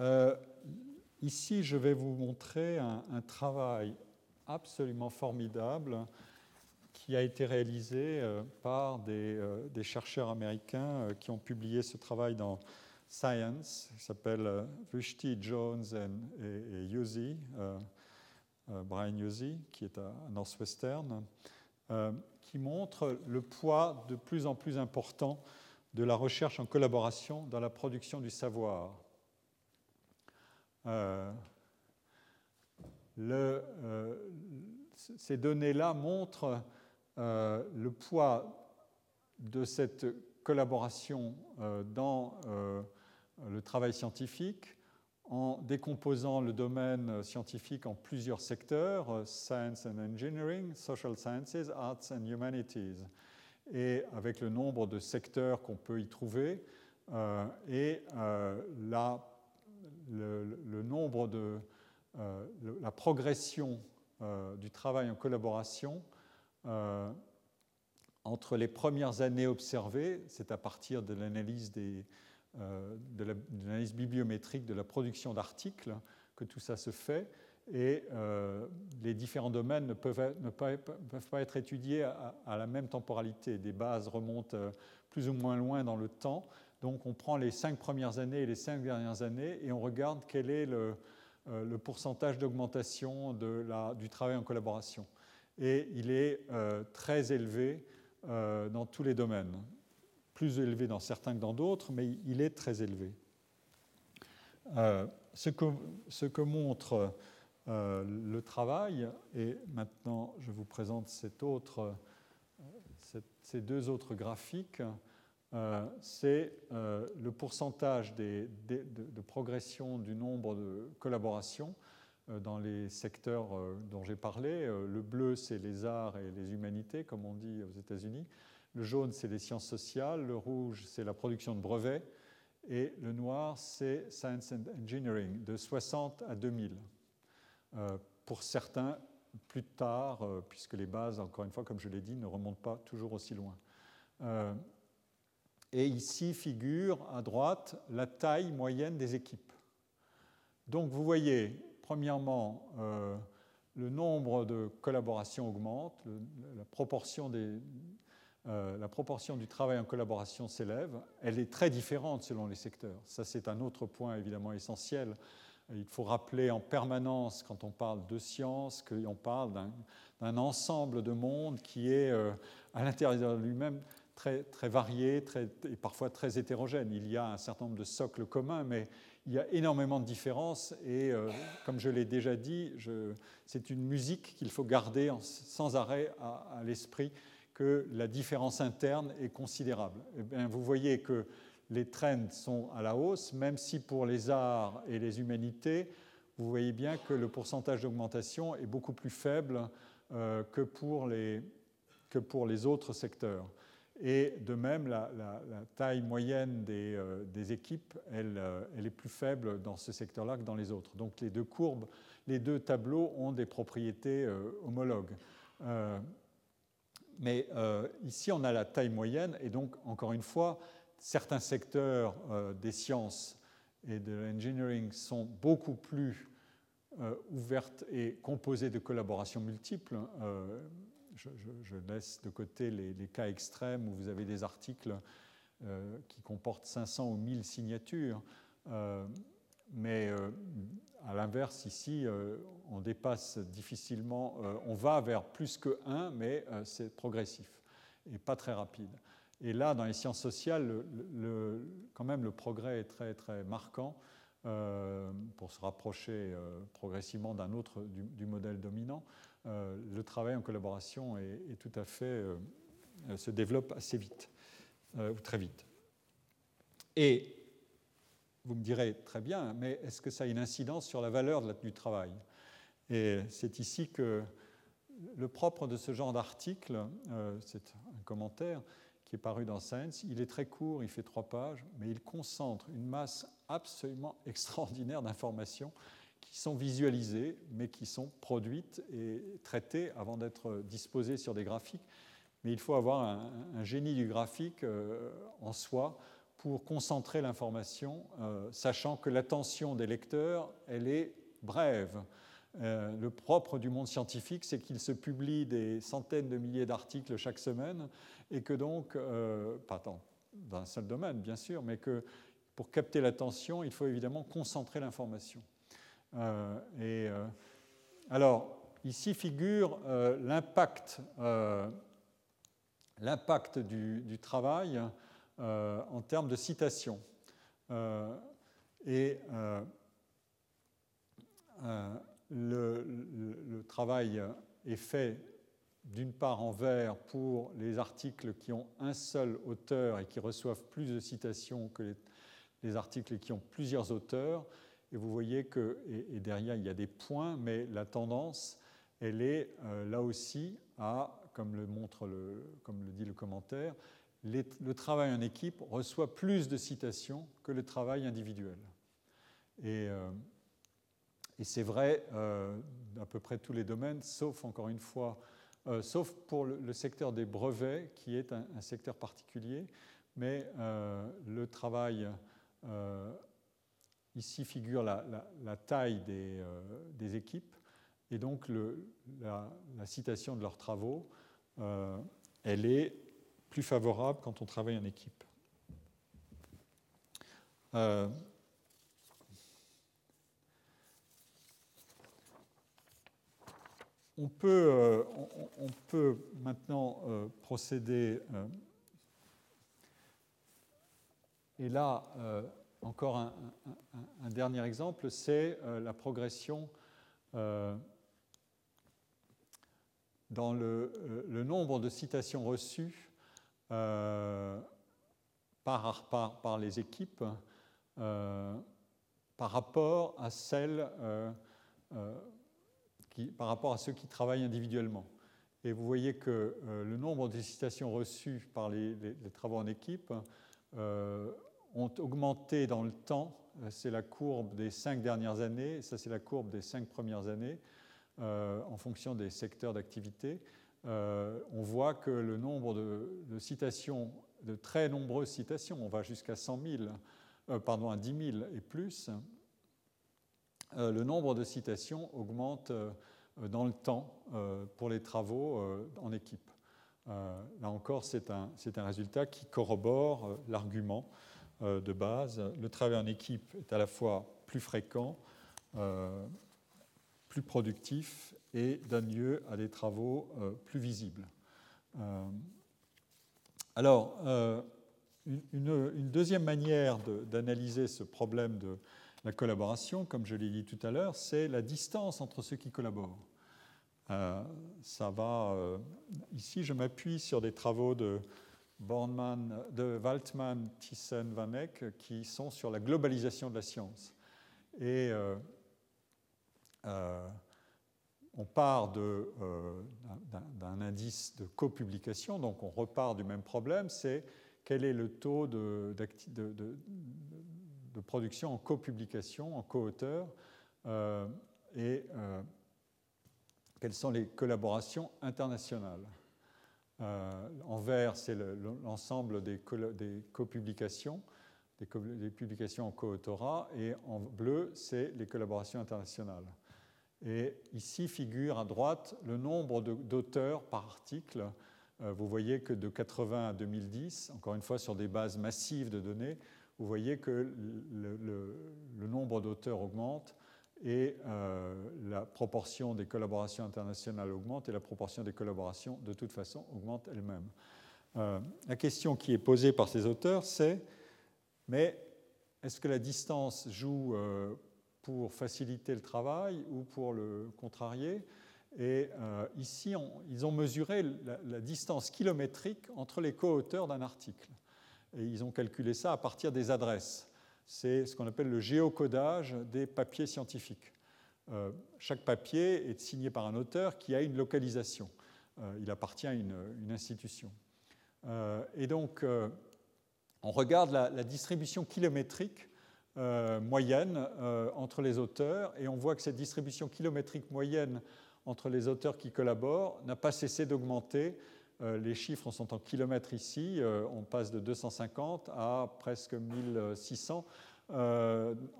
euh, ici, je vais vous montrer un, travail absolument formidable qui a été réalisé par des, chercheurs américains qui ont publié ce travail dans Science, qui s'appelle Rushdie euh, Jones et, et euh, euh, Brian Yuzi, qui est à Northwestern, qui montre le poids de plus en plus important de la recherche en collaboration dans la production du savoir. ces données-là montrent le poids de cette collaboration dans le travail scientifique en décomposant le domaine scientifique en plusieurs secteurs, euh, Science and Engineering, Social Sciences, Arts and Humanities, et avec le nombre de secteurs qu'on peut y trouver euh, et euh, la, le, nombre de la progression du travail en collaboration entre les premières années observées, c'est à partir de l'analyse euh, de l'analyse bibliométrique de la production d'articles que tout ça se fait et euh, les différents domaines ne peuvent, ne peuvent, pas être étudiés à, la même temporalité. Des bases remontent euh, plus ou moins loin dans le temps. Donc on prend les cinq premières années et les cinq dernières années et on regarde quel est le, le pourcentage d'augmentation du travail en collaboration. Et il est très élevé dans tous les domaines plus élevé dans certains que dans d'autres, mais il est très élevé. Euh, ce, que, ce, que, montre euh, le travail, et maintenant je vous présente cette autre, euh, ces deux autres graphiques, c'est le pourcentage de, de, progression du nombre de collaborations dans les secteurs dont j'ai parlé. Le bleu, c'est les arts et les humanités, comme on dit aux États-Unis. Le jaune, c'est les sciences sociales. Le rouge, c'est la production de brevets. Et le noir, c'est Science and Engineering, de 60 à 2000. Euh, pour certains, plus tard, euh, puisque les bases, encore une fois, comme je l'ai dit, ne remontent pas toujours aussi loin. Euh, et ici figure à droite la taille moyenne des équipes. Donc vous voyez, premièrement, le nombre de collaborations augmente, la proportion des, la proportion du travail en collaboration s'élève. Elle est très différente selon les secteurs. Ça, c'est un autre point évidemment essentiel Il faut rappeler en permanence, quand on parle de science, qu'on parle d'un ensemble de monde qui est à l'intérieur de lui-même très, très varié et parfois très hétérogène. Il y a un certain nombre de socles communs, mais il y a énormément de différences et, euh, comme je l'ai déjà dit, c'est une musique qu'il faut garder sans arrêt à, l'esprit que la différence interne est considérable. Eh bien, vous voyez que les trends sont à la hausse, même si pour les arts et les humanités, vous voyez bien que le pourcentage d'augmentation est beaucoup plus faible euh, que, pour les, que pour les autres secteurs. Et de même, la, taille moyenne des, euh, équipes, euh, elle, est plus faible dans ce secteur-là que dans les autres. Donc les deux courbes, les deux tableaux ont des propriétés homologues. mais ici, on a la taille moyenne, et donc, encore une fois, certains secteurs des sciences et de l'engineering sont beaucoup plus ouvertes et composées de collaborations multiples je, laisse de côté les, cas extrêmes où vous avez des articles euh, qui comportent 500 ou 1000 signatures. Euh, mais euh, à l'inverse, ici, on dépasse difficilement, on va vers plus que 1, mais c'est progressif et pas très rapide. Et là, dans les sciences sociales, le, quand même, le progrès est très, très marquant pour se rapprocher progressivement d'un autre, du, modèle dominant. Euh, le travail en collaboration est, tout à fait, euh, se développe assez vite, euh, ou très vite. Et vous me direz très bien, mais est-ce que ça a une incidence sur la valeur du travail? Et c'est ici que le propre de ce genre d'article, c'est un commentaire qui est paru dans Science, il est très court, il fait trois pages, mais il concentre une masse absolument extraordinaire d'informations qui sont visualisées, mais qui sont produites et traitées avant d'être disposées sur des graphiques. Mais il faut avoir un, génie du graphique euh, en soi pour concentrer l'information, euh, sachant que l'attention des lecteurs, elle est brève. Euh, le propre du monde scientifique, c'est qu'il se publie des centaines de milliers d'articles chaque semaine, et que donc, pas tant dans un seul domaine, bien sûr, mais que pour capter l'attention, il faut évidemment concentrer l'information. Euh, et, euh, alors, ici figure euh, l'impact, l'impact du, travail en termes de citation. et le, travail est fait d'une part en vert pour les articles qui ont un seul auteur et qui reçoivent plus de citations que les, les articles qui ont plusieurs auteurs, et vous voyez que, et, derrière, il y a des points, mais la tendance, elle est euh, là aussi à, comme le, montre le, comme le dit le commentaire, le travail en équipe reçoit plus de citations que le travail individuel. Et, euh, et c'est vrai euh, à peu près tous les domaines, sauf encore une fois, sauf pour le, secteur des brevets, qui est un, secteur particulier, mais le travail Ici figure la, taille euh, des, équipes et donc la, citation de leurs travaux, euh, elle est plus favorable quand on travaille en équipe. On, peut, on, peut, maintenant procéder, et là, encore un, dernier exemple, c'est euh, la progression euh, dans le, euh, le, nombre de citations reçues par, par, par, les équipes par rapport à celles par rapport à ceux qui travaillent individuellement. Et vous voyez que le nombre de citations reçues par les, travaux en équipe ont augmenté dans le temps. Euh, c'est la courbe des cinq dernières années, ça c'est la courbe des cinq premières années, euh, en fonction des secteurs d'activité. Euh, on voit que le nombre de, citations, de très nombreuses citations, on va jusqu'à 100 000, pardon, à 10 000 et plus, le nombre de citations augmente dans le temps pour les travaux en équipe. là encore, c'est un, un, résultat qui corrobore l'argument euh, de base. Le travail en équipe est à la fois plus fréquent, plus productif et donne lieu à des travaux plus visibles. alors, une, deuxième manière d'analyser ce problème de la collaboration, comme je l'ai dit tout à l'heure, c'est la distance entre ceux qui collaborent. Euh, ça va. Euh, ici, je m'appuie sur des travaux de Bornman, de Waltman, Thyssen, Van Eck, qui sont sur la globalisation de la science. Et euh, on part d'un indice de copublication, donc on repart du même problème, c'est quel est le taux de, de production en copublication, en co-auteur, et quelles sont les collaborations internationales. Euh, en vert, c'est l'ensemble des, copublications, des, publications en co-autorat, et en bleu, c'est les collaborations internationales. Et ici figure à droite le nombre d'auteurs par article. Euh, vous voyez que de 80 à 2010, encore une fois sur des bases massives de données, vous voyez que le, nombre d'auteurs augmente et euh, la proportion des collaborations internationales augmente et la proportion des collaborations, de toute façon, augmente elle-même. Euh, la question qui est posée par ces auteurs, c'est mais est-ce que la distance joue euh, pour faciliter le travail ou pour le contrarier? Et ici, ils ont mesuré la, la, distance kilométrique entre les co-auteurs d'un article. Et ils ont calculé ça à partir des adresses c'est ce qu'on appelle le géocodage des papiers scientifiques. Euh, chaque papier est signé par un auteur qui a une localisation. Euh, il appartient à une, institution. Euh, et donc, on regarde la, distribution kilométrique moyenne entre les auteurs et on voit que cette distribution kilométrique moyenne entre les auteurs qui collaborent n'a pas cessé d'augmenter. Les chiffres sont en kilomètres ici. on passe de 250 à presque 1600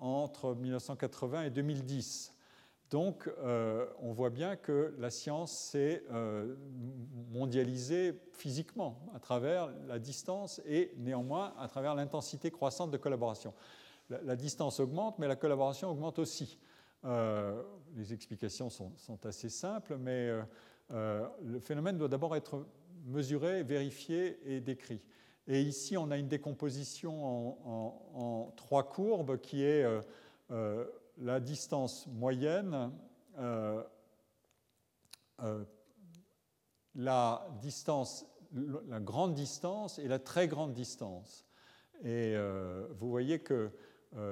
entre 1980 et 2010. Donc, euh, on voit bien que la science s'est euh, mondialisée physiquement à travers la distance et néanmoins à travers l'intensité croissante de collaboration. La, distance augmente, mais la collaboration augmente aussi. Euh, les explications sont, assez simples, mais le phénomène doit d'abord être mesuré, vérifié et décrit. Et ici, on a une décomposition en, trois courbes qui est la distance moyenne, euh, euh, la grande distance et la très grande distance. Et euh, vous voyez que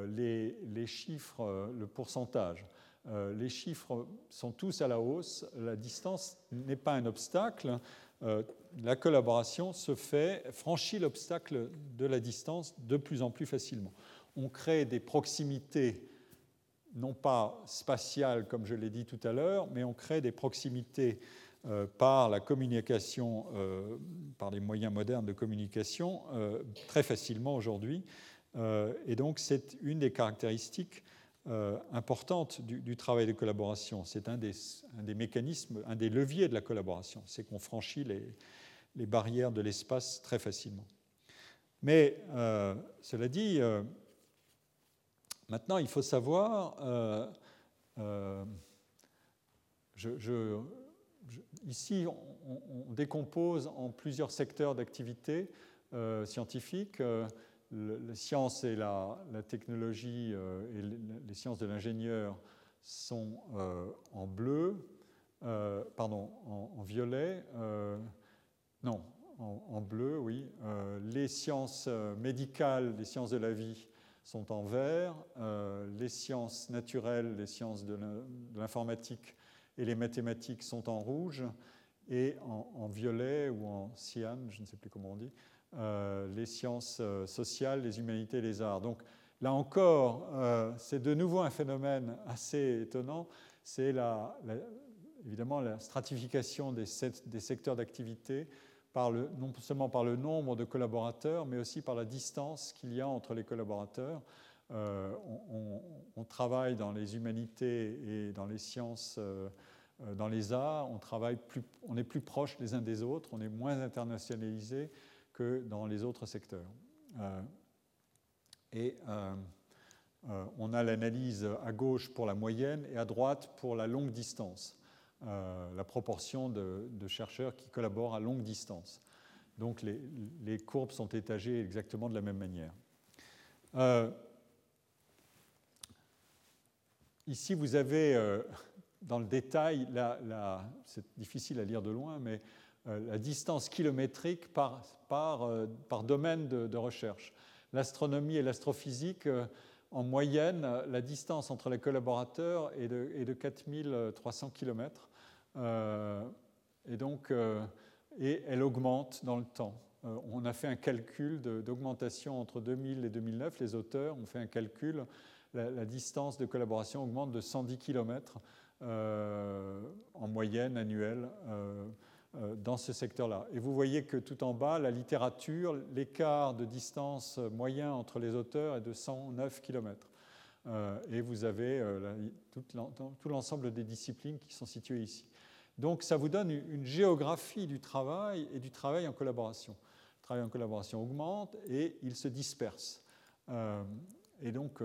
les, chiffres, le pourcentage, les chiffres sont tous à la hausse. La distance n'est pas un obstacle. La collaboration se fait, franchit l'obstacle de la distance de plus en plus facilement. On crée des proximités non pas spatiales comme je l'ai dit tout à l'heure, mais on crée des proximités euh, par la communication, euh, par les moyens modernes de communication euh, très facilement aujourd'hui. et donc c'est une des caractéristiques importantes du, travail de collaboration. C'est un des, mécanismes, un des leviers de la collaboration, c'est qu'on franchit les, barrières de l'espace très facilement. Mais cela dit, Maintenant, il faut savoir, euh, euh, ici, on, décompose en plusieurs secteurs d'activité euh, scientifique. la science et la, technologie et les sciences de l'ingénieur sont en bleu, pardon, en, violet, non, en, bleu, oui. les sciences médicales, les sciences de la vie sont en vert, euh, les sciences naturelles, les sciences de l'informatique et les mathématiques sont en rouge, et en, violet ou en cyan, je ne sais plus comment on dit, euh, les sciences euh, sociales, les humanités, les arts. Donc là encore, c'est de nouveau un phénomène assez étonnant, c'est la, évidemment la stratification des, des secteurs d'activité non seulement par le nombre de collaborateurs, mais aussi par la distance qu'il y a entre les collaborateurs. Euh, on, travaille dans les humanités et dans les sciences, euh, euh, dans les arts, on, travaille plus, on est plus proche les uns des autres, on est moins internationalisé que dans les autres secteurs. et on a l'analyse à gauche pour la moyenne et à droite pour la longue distance, la proportion de, chercheurs qui collaborent à longue distance. Donc les, courbes sont étagées exactement de la même manière. ici, vous avez dans le détail, c'est difficile à lire de loin, mais euh, la distance kilométrique par, par, euh, par domaine de, recherche. L'astronomie et l'astrophysique, euh, en moyenne, la distance entre les collaborateurs est de, est de 4300 km. et donc, et elle augmente dans le temps. on a fait un calcul d'augmentation entre 2000 et 2009. Les auteurs ont fait un calcul. La, distance de collaboration augmente de 110 km euh, en moyenne annuelle euh, euh, dans ce secteur-là. Et vous voyez que tout en bas, la littérature, l'écart de distance moyen entre les auteurs est de 109 km. et vous avez tout l'ensemble des disciplines qui sont situées ici. Donc ça vous donne une géographie du travail et du travail en collaboration. Le travail en collaboration augmente et il se disperse. et donc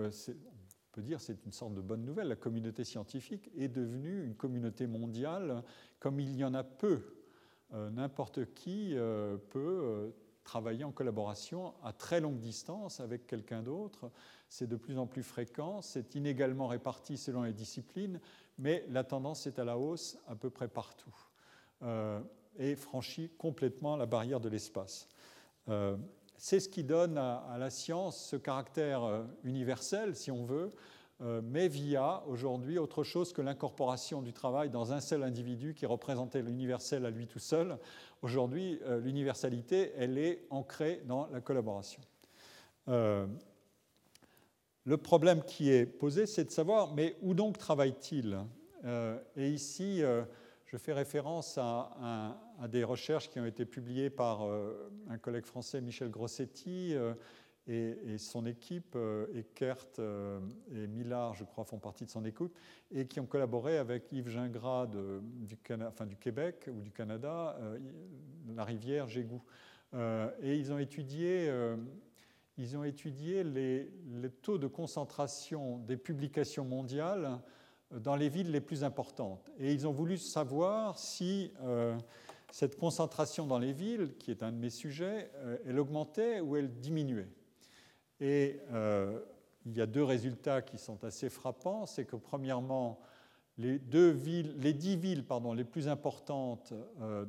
peut dire c'est une sorte de bonne nouvelle. La communauté scientifique est devenue une communauté mondiale comme il y en a peu. Euh, n'importe qui euh, peut euh, travailler en collaboration à très longue distance avec quelqu'un d'autre. C'est de plus en plus fréquent, c'est inégalement réparti selon les disciplines, mais la tendance est à la hausse à peu près partout et franchit complètement la barrière de l'espace c'est ce qui donne à, la science ce caractère universel, si on veut, mais via aujourd'hui autre chose que l'incorporation du travail dans un seul individu qui représentait l'universel à lui tout seul. Aujourd'hui, euh, l'universalité, elle est ancrée dans la collaboration. le problème qui est posé, c'est de savoir, mais où donc travaille-t-il? Et ici, je fais référence à, des recherches qui ont été publiées par euh, un collègue français, Michel Grossetti, euh, et, son équipe, euh, Eckert et Millard, je crois, font partie de son équipe, et qui ont collaboré avec Yves Gingras du, Québec ou du Canada, la rivière Gégou. et ils ont étudié les, taux de concentration des publications mondiales dans les villes les plus importantes. Et ils ont voulu savoir si euh, cette concentration dans les villes, qui est un de mes sujets, euh, elle augmentait ou elle diminuait. Et euh, il y a deux résultats qui sont assez frappants. C'est que premièrement, les, dix villes pardon, les plus importantes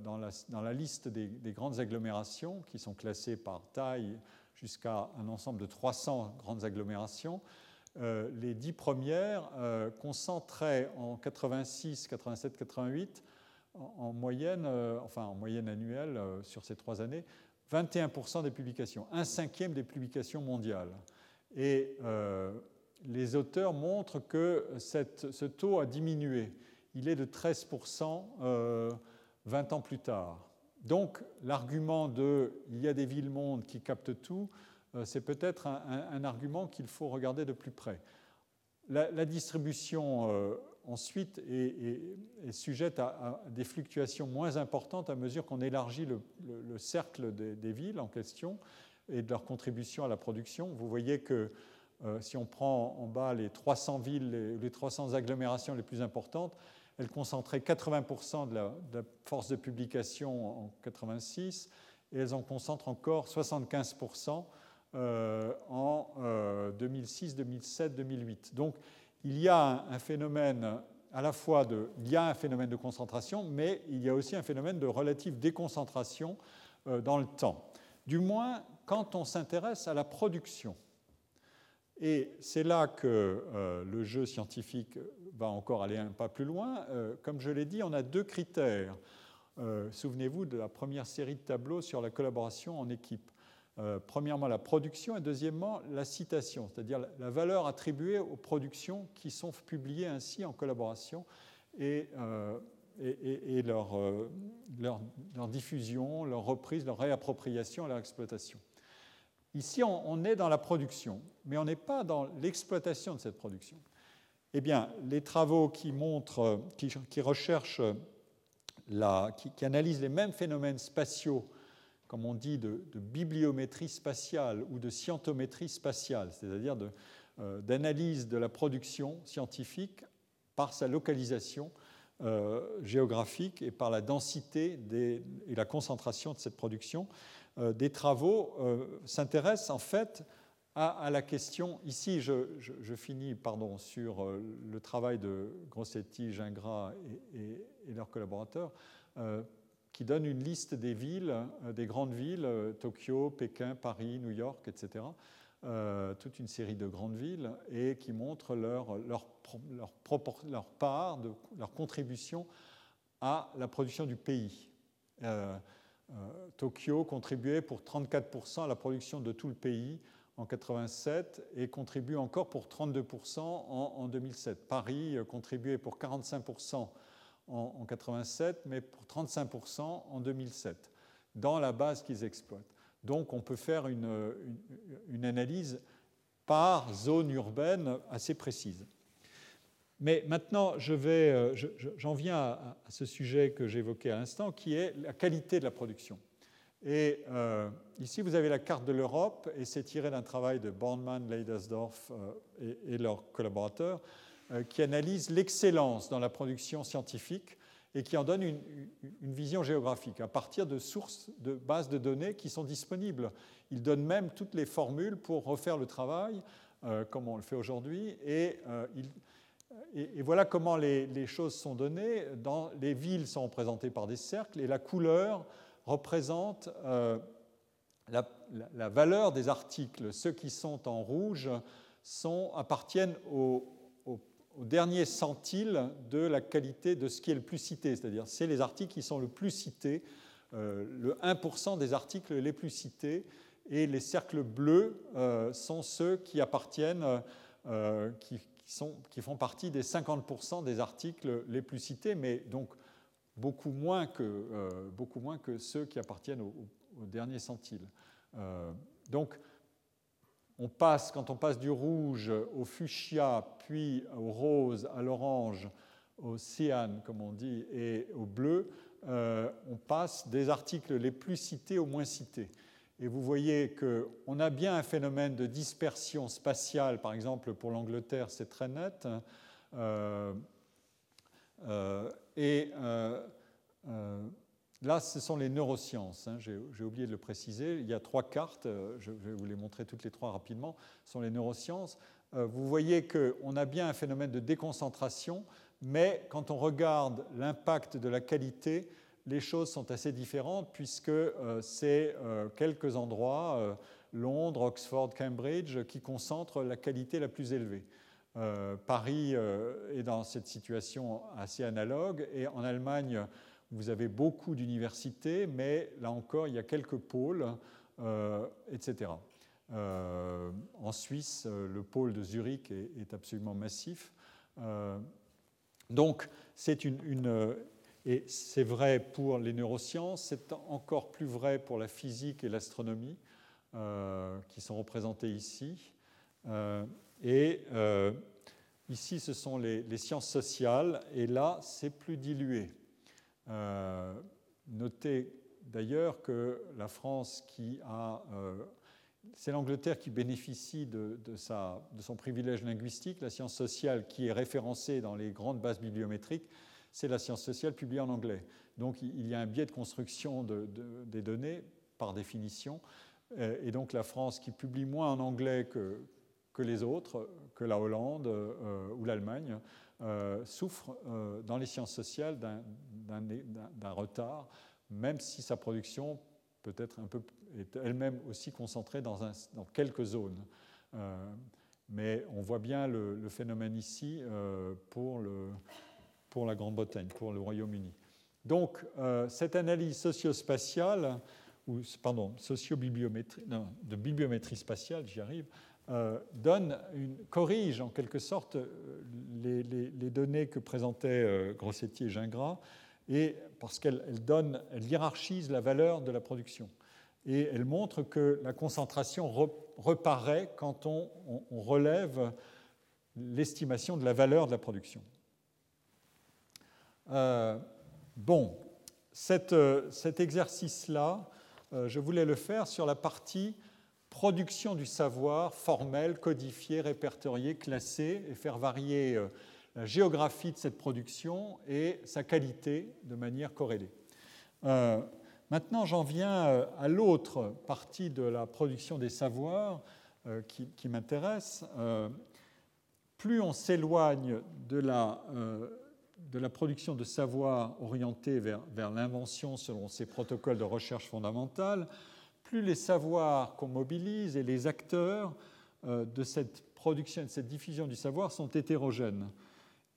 dans la, dans, la, liste des, des, grandes agglomérations, qui sont classées par taille jusqu'à un ensemble de 300 grandes agglomérations, euh, les dix premières euh, concentraient en 86, 87, 88 en, moyenne, euh, enfin en moyenne annuelle sur ces trois années, 21% des publications, un cinquième des publications mondiales. Et les auteurs montrent que ce taux a diminué. Il est de 13% 20 ans plus tard. Donc l'argument de il y a des villes-mondes qui captent tout euh, c'est peut-être un, argument qu'il faut regarder de plus près. La, distribution euh, ensuite est, sujette à, des fluctuations moins importantes à mesure qu'on élargit le, cercle des, villes en question et de leur contribution à la production. Vous voyez que euh, si on prend en bas les 300 villes, les, les 300 agglomérations les plus importantes, elles concentraient 80% de la, de la, force de publication en 86 et elles en concentrent encore 75% euh, en 2006, 2007, 2008. Donc il y a un phénomène de, concentration, mais il y a aussi un phénomène de relative déconcentration euh, dans le temps. Du moins quand on s'intéresse à la production. Et c'est là que euh, le jeu scientifique va encore aller un pas plus loin. comme je l'ai dit, on a deux critères. Souvenez-vous de la première série de tableaux sur la collaboration en équipe. Euh, premièrement la production et deuxièmement la citation, c'est-à-dire la valeur attribuée aux productions qui sont publiées ainsi en collaboration et, euh, euh, leur, diffusion, leur reprise, leur réappropriation leur exploitation. Ici, on, est dans la production, mais on n'est pas dans l'exploitation de cette production. Eh bien, les travaux qui montrent, qui, recherchent, qui analysent les mêmes phénomènes spatiaux comme on dit, de, bibliométrie spatiale ou de scientométrie spatiale, c'est-à-dire d'analyse de la production scientifique par sa localisation géographique et par la densité et la concentration de cette production. des travaux s'intéressent en fait à, la question, ici je, finis pardon, sur euh, le travail de Grossetti, Gingras et, leurs collaborateurs, euh, qui donne une liste des villes, euh, des grandes villes, Tokyo, Pékin, Paris, New York, etc., toute une série de grandes villes, et qui montre leur, leur, leur, part, de, leur contribution à la production du pays. Tokyo contribuait pour 34% à la production de tout le pays en 87 et contribue encore pour 32% en, 2007. Paris euh, contribuait pour 45% en, en 87, mais pour 35% en 2007, dans la base qu'ils exploitent. Donc on peut faire une, analyse par zone urbaine assez précise. Mais maintenant, j'en je vais, euh, j'en viens à, ce sujet que j'évoquais à l'instant, qui est la qualité de la production. Et euh, ici, vous avez la carte de l'Europe, et c'est tiré d'un travail de Bornmann, Leidersdorf euh, et, leurs collaborateurs, qui analyse l'excellence dans la production scientifique et qui en donne une, vision géographique à partir de sources de bases de données qui sont disponibles. Ils donnent même toutes les formules pour refaire le travail, comme on le fait aujourd'hui, et, et, voilà comment les, choses sont données. Les villes sont représentées par des cercles, et la couleur représente euh, la, valeur des articles. Ceux qui sont en rouge appartiennent au, dernier centile de la qualité de ce qui est le plus cité, c'est-à-dire c'est les articles qui sont le plus cités, euh, le 1% des articles les plus cités, et les cercles bleus euh, sont ceux qui appartiennent, qui, sont, qui, font partie des 50% des articles les plus cités, mais donc beaucoup moins que, euh, beaucoup moins que ceux qui appartiennent au, dernier centile. Euh, donc, on passe, quand on passe du rouge au fuchsia, puis au rose, à l'orange, au cyan, comme on dit, et au bleu, euh, on passe des articles les plus cités aux moins cités. Et vous voyez qu'on a bien un phénomène de dispersion spatiale, par exemple pour l'Angleterre, c'est très net. Et euh, euh, là, ce sont les neurosciences. Hein, j'ai oublié de le préciser. Il y a trois cartes. Je vais vous les montrer toutes les trois rapidement. Ce sont les neurosciences. Vous voyez qu'on a bien un phénomène de déconcentration, mais quand on regarde l'impact de la qualité, les choses sont assez différentes puisque c'est quelques endroits, Londres, Oxford, Cambridge, qui concentrent la qualité la plus élevée. Euh, Paris euh, est dans cette situation assez analogue et en Allemagne, vous avez beaucoup d'universités, mais là encore, il y a quelques pôles, euh, etc. en Suisse, le pôle de Zurich est, absolument massif. donc, c'est une, et c'est vrai pour les neurosciences, c'est encore plus vrai pour la physique et l'astronomie, qui sont représentées ici. Et euh, ici, ce sont les, sciences sociales, et là, c'est plus dilué. Euh, notez d'ailleurs que la France qui a... Euh, c'est l'Angleterre qui bénéficie de, son privilège linguistique. La science sociale qui est référencée dans les grandes bases bibliométriques, c'est la science sociale publiée en anglais. Donc il y a un biais de construction des données par définition. Et donc la France qui publie moins en anglais que, les autres, que la Hollande euh, ou l'Allemagne, euh, souffrent euh, dans les sciences sociales d'un retard, même si sa production peut être un peu, est elle-même aussi concentrée dans, quelques zones. mais on voit bien le, phénomène ici pour la Grande-Bretagne, pour le Royaume-Uni. Donc, cette analyse socio-spatiale, ou pardon, socio-bibliométrie, de bibliométrie spatiale, j'y arrive, euh, donne corrige en quelque sorte euh, les, données que présentaient euh, Grossetti et Gingras, et parce qu'elle donne, elle hiérarchise la valeur de la production. Et elle montre que la concentration reparaît quand on, relève l'estimation de la valeur de la production. bon, cet exercice-là, je voulais le faire sur la partie production du savoir formel, codifié, répertorié, classé, et faire varier euh, la géographie de cette production et sa qualité de manière corrélée. Euh, maintenant, j'en viens euh, à l'autre partie de la production des savoirs qui, m'intéresse. plus on s'éloigne de la de la production de savoir orientée vers, vers l'invention selon ces protocoles de recherche fondamentale, plus les savoirs qu'on mobilise et les acteurs euh, de cette production, de cette diffusion du savoir sont hétérogènes.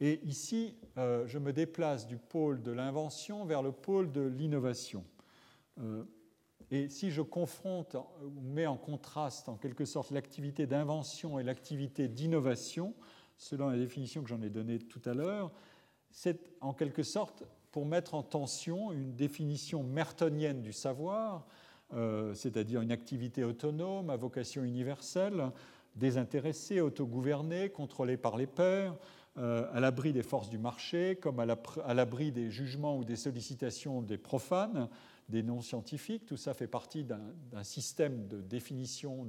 Et ici, euh, je me déplace du pôle de l'invention vers le pôle de l'innovation. Euh, et si je confronte ou mets en contraste en quelque sorte l'activité d'invention et l'activité d'innovation, selon la définition que j'en ai donnée tout à l'heure, c'est en quelque sorte pour mettre en tension une définition mertonienne du savoir euh, c'est-à-dire une activité autonome à vocation universelle, désintéressée, autogouvernée, contrôlée par les pairs, euh, à l'abri des forces du marché, comme à l'abri des jugements ou des sollicitations des profanes, des non-scientifiques. Tout ça fait partie d'un système de définition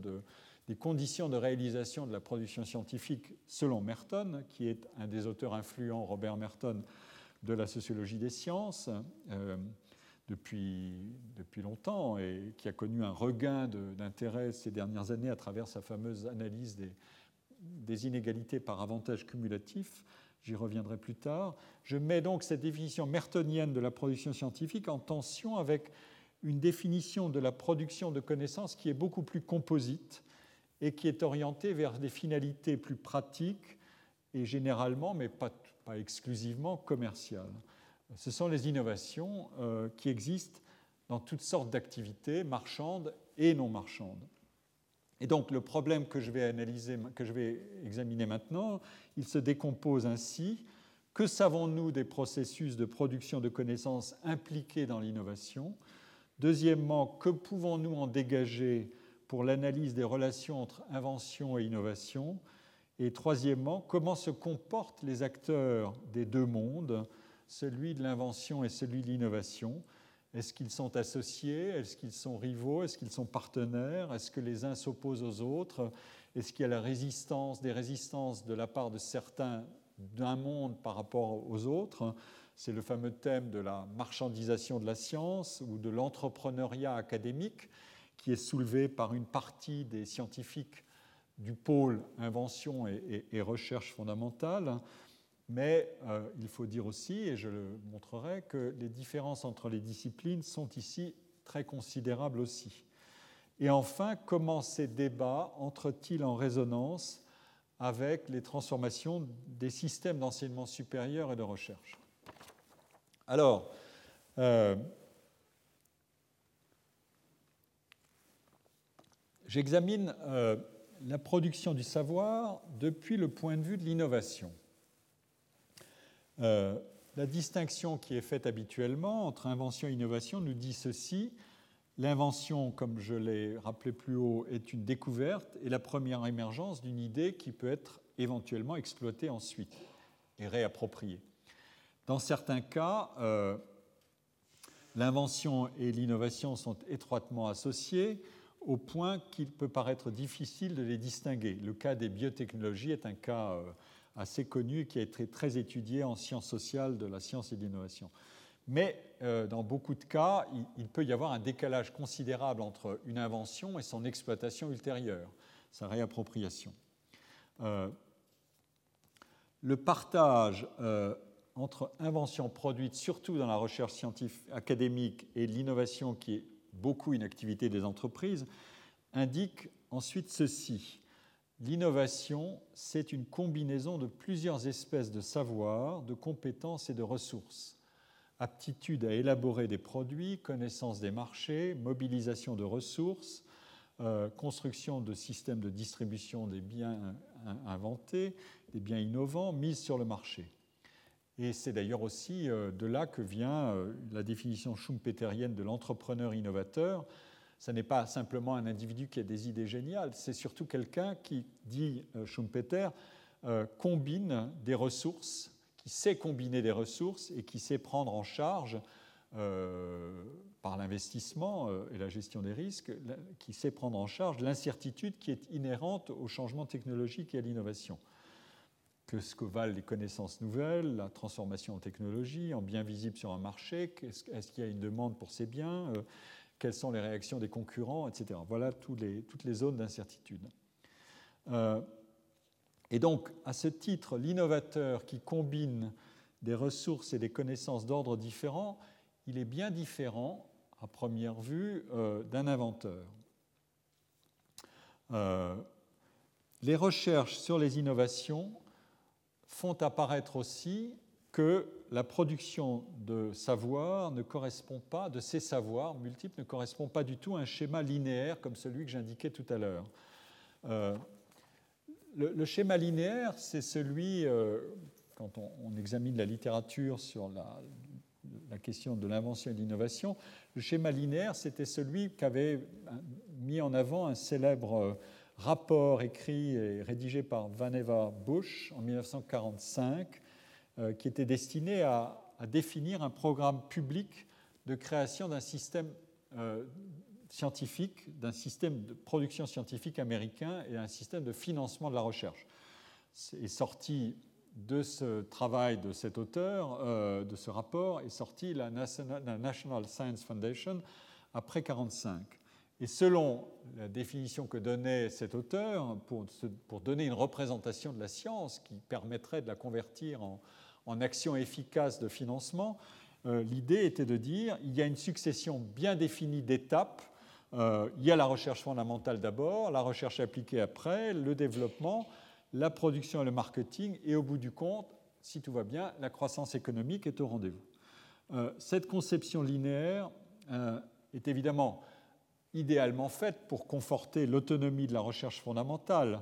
des conditions de réalisation de la production scientifique selon Merton, qui est un des auteurs influents, Robert Merton, de la sociologie des sciences. Euh, depuis, depuis longtemps et qui a connu un regain d'intérêt ces dernières années à travers sa fameuse analyse des, inégalités par avantage cumulatif. J'y reviendrai plus tard. Je mets donc cette définition mertonienne de la production scientifique en tension avec une définition de la production de connaissances qui est beaucoup plus composite et qui est orientée vers des finalités plus pratiques et généralement, mais pas, pas exclusivement, commerciales ce sont les innovations euh, qui existent dans toutes sortes d'activités, marchandes et non marchandes. Et donc le problème que je vais analyser, que je vais examiner maintenant, il se décompose ainsi. Que savons-nous des processus de production de connaissances impliqués dans l'innovation? Deuxièmement, que pouvons-nous en dégager pour l'analyse des relations entre invention et innovation? Et troisièmement, comment se comportent les acteurs des deux mondes? Celui de l'invention et celui de l'innovation. Est-ce qu'ils sont associés? Est-ce qu'ils sont rivaux? Est-ce qu'ils sont partenaires? Est-ce que les uns s'opposent aux autres? Est-ce qu'il y a la résistance, des résistances de la part de certains d'un monde par rapport aux autres? C'est le fameux thème de la marchandisation de la science ou de l'entrepreneuriat académique qui est soulevé par une partie des scientifiques du pôle invention et, et recherche fondamentale. Mais euh, il faut dire aussi, et je le montrerai, que les différences entre les disciplines sont ici très considérables aussi. Et enfin, comment ces débats entrent-ils en résonance avec les transformations des systèmes d'enseignement supérieur et de recherche? Alors, euh, j'examine euh, la production du savoir depuis le point de vue de l'innovation. Euh, la distinction qui est faite habituellement entre invention et innovation nous dit ceci. L'invention, comme je l'ai rappelé plus haut, est une découverte et la première émergence d'une idée qui peut être éventuellement exploitée ensuite et réappropriée. Dans certains cas, euh, l'invention et l'innovation sont étroitement associées au point qu'il peut paraître difficile de les distinguer. Le cas des biotechnologies est un cas euh, assez connu qui a été très étudié en sciences sociales de la science et de l'innovation. Mais euh, dans beaucoup de cas, il, peut y avoir un décalage considérable entre une invention et son exploitation ultérieure, sa réappropriation. Euh, le partage euh, entre invention produite, surtout dans la recherche scientifique académique, et l'innovation, qui est beaucoup une activité des entreprises, indique ensuite ceci. L'innovation, c'est une combinaison de plusieurs espèces de savoirs, de compétences et de ressources. Aptitude à élaborer des produits, connaissance des marchés, mobilisation de ressources, euh, construction de systèmes de distribution des biens inventés, des biens innovants, mise sur le marché. Et c'est d'ailleurs aussi euh, de là que vient euh, la définition schumpeterienne de l'entrepreneur innovateur, ce n'est pas simplement un individu qui a des idées géniales, c'est surtout quelqu'un qui, dit euh, Schumpeter, euh, combine des ressources, qui sait combiner des ressources et qui sait prendre en charge par l'investissement et la gestion des risques, qui sait prendre en charge l'incertitude qui est inhérente au changement technologique et à l'innovation. Que que valent les connaissances nouvelles, la transformation en technologie, en bien visible sur un marché, est-ce qu'il y a une demande pour ces biens, euh, quelles sont les réactions des concurrents, etc. Voilà toutes les zones d'incertitude. Euh, et donc, à ce titre, l'innovateur qui combine des ressources et des connaissances d'ordre différents, il est bien différent, à première vue, euh, d'un inventeur. les recherches sur les innovations font apparaître aussi que la production de savoir ne correspond pas, de ces savoirs multiples, ne correspond pas du tout à un schéma linéaire comme celui que j'indiquais tout à l'heure. Euh, le, schéma linéaire, c'est celui, euh, quand on, examine la littérature sur la, la question de l'invention et de l'innovation, le schéma linéaire, c'était celui qu'avait mis en avant un célèbre rapport écrit et rédigé par Vannevar Bush en 1945, euh, qui était destiné à, définir un programme public de création d'un système euh, scientifique, d'un système de production scientifique américain et un système de financement de la recherche. Est sorti de ce travail de cet auteur, euh, de ce rapport, est sorti la National, la National Science Foundation après 1945. Et selon la définition que donnait cet auteur, pour, donner une représentation de la science qui permettrait de la convertir en, en action efficace de financement, euh, l'idée était de dire il y a une succession bien définie d'étapes. Euh, il y a la recherche fondamentale d'abord, la recherche appliquée après, le développement, la production et le marketing, et au bout du compte, si tout va bien, la croissance économique est au rendez-vous. Euh, cette conception linéaire est évidemment idéalement faite pour conforter l'autonomie de la recherche fondamentale,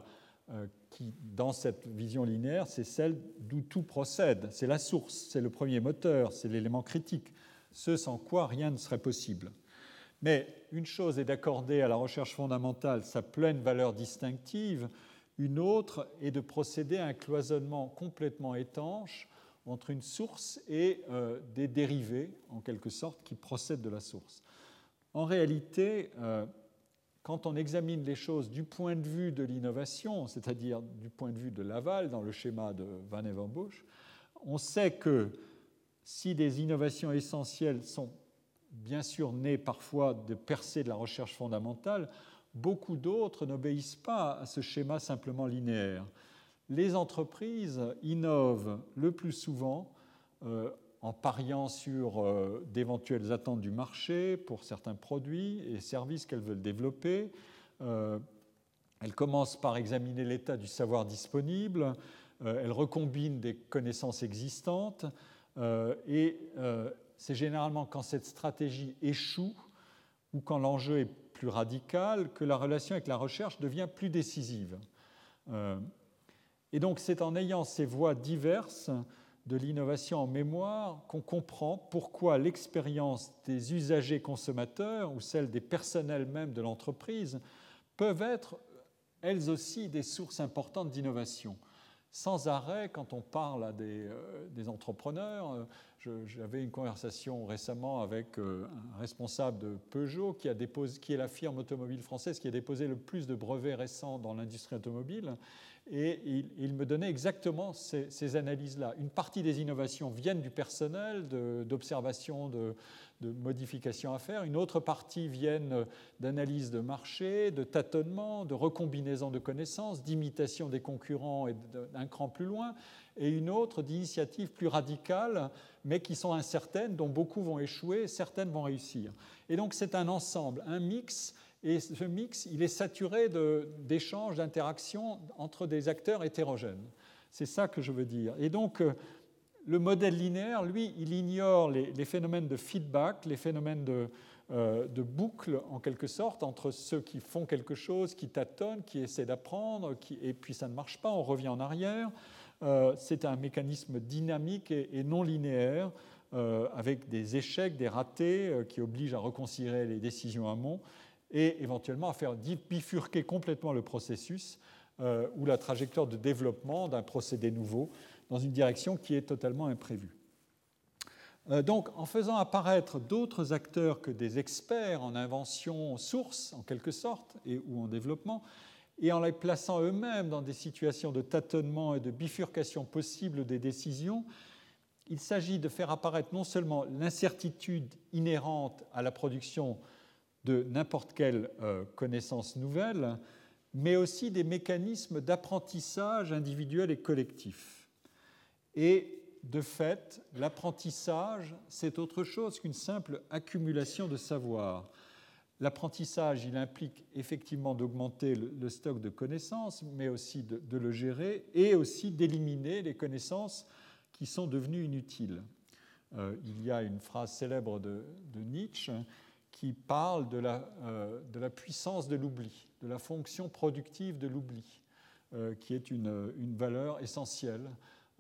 euh, qui, dans cette vision linéaire, c'est celle d'où tout procède. C'est la source, c'est le premier moteur, c'est l'élément critique, ce sans quoi rien ne serait possible. Mais une chose est d'accorder à la recherche fondamentale sa pleine valeur distinctive, une autre est de procéder à un cloisonnement complètement étanche entre une source et euh, des dérivés, en quelque sorte, qui procèdent de la source. En réalité, euh, quand on examine les choses du point de vue de l'innovation, c'est-à-dire du point de vue de l'aval, dans le schéma de Van Evenbush, on sait que si des innovations essentielles sont bien sûr nées parfois de percées de la recherche fondamentale, beaucoup d'autres n'obéissent pas à ce schéma simplement linéaire. Les entreprises innovent le plus souvent euh, en pariant sur euh, d'éventuelles attentes du marché pour certains produits et services qu'elles veulent développer. Euh, elles commencent par examiner l'état du savoir disponible, euh, elles recombinent des connaissances existantes, et c'est généralement quand cette stratégie échoue ou quand l'enjeu est plus radical que la relation avec la recherche devient plus décisive. et donc c'est en ayant ces voies diverses de l'innovation en mémoire qu'on comprend pourquoi l'expérience des usagers consommateurs ou celle des personnels même de l'entreprise peuvent être elles aussi des sources importantes d'innovation. Sans arrêt, quand on parle à des, euh, entrepreneurs, euh, j'avais une conversation récemment avec euh, un responsable de Peugeot qui, est la firme automobile française qui a déposé le plus de brevets récents dans l'industrie automobile et il, me donnait exactement ces, analyses-là. Une partie des innovations viennent du personnel, d'observation, de, modifications à faire. Une autre partie viennent d'analyse de marché, de tâtonnement, de recombinaison de connaissances, d'imitation des concurrents et d'un cran plus loin. Et une autre d'initiatives plus radicales, mais qui sont incertaines, dont beaucoup vont échouer, certaines vont réussir. Et donc c'est un ensemble, un mix et ce mix, il est saturé d'échanges, d'interactions entre des acteurs hétérogènes. C'est ça que je veux dire. Et donc, euh, le modèle linéaire, lui, il ignore les, phénomènes de feedback, les phénomènes euh, de, boucle, en quelque sorte, entre ceux qui font quelque chose, qui tâtonnent, qui essaient d'apprendre, et puis ça ne marche pas, on revient en arrière. Euh, c'est un mécanisme dynamique et, non linéaire, avec des échecs, des ratés, qui obligent à reconsidérer les décisions amont et éventuellement à faire bifurquer complètement le processus euh, ou la trajectoire de développement d'un procédé nouveau dans une direction qui est totalement imprévue. Euh, donc, en faisant apparaître d'autres acteurs que des experts en invention source, en quelque sorte, et, ou en développement, et en les plaçant eux-mêmes dans des situations de tâtonnement et de bifurcation possible des décisions, il s'agit de faire apparaître non seulement l'incertitude inhérente à la production de n'importe quelle euh, connaissance nouvelle, mais aussi des mécanismes d'apprentissage individuel et collectif. Et de fait, l'apprentissage, c'est autre chose qu'une simple accumulation de savoir. L'apprentissage, il implique effectivement d'augmenter le, stock de connaissances, mais aussi de, le gérer et aussi d'éliminer les connaissances qui sont devenues inutiles. Euh, il y a une phrase célèbre de, Nietzsche qui parle de la, euh, de la puissance de l'oubli, de la fonction productive de l'oubli, euh, qui est une, une valeur essentielle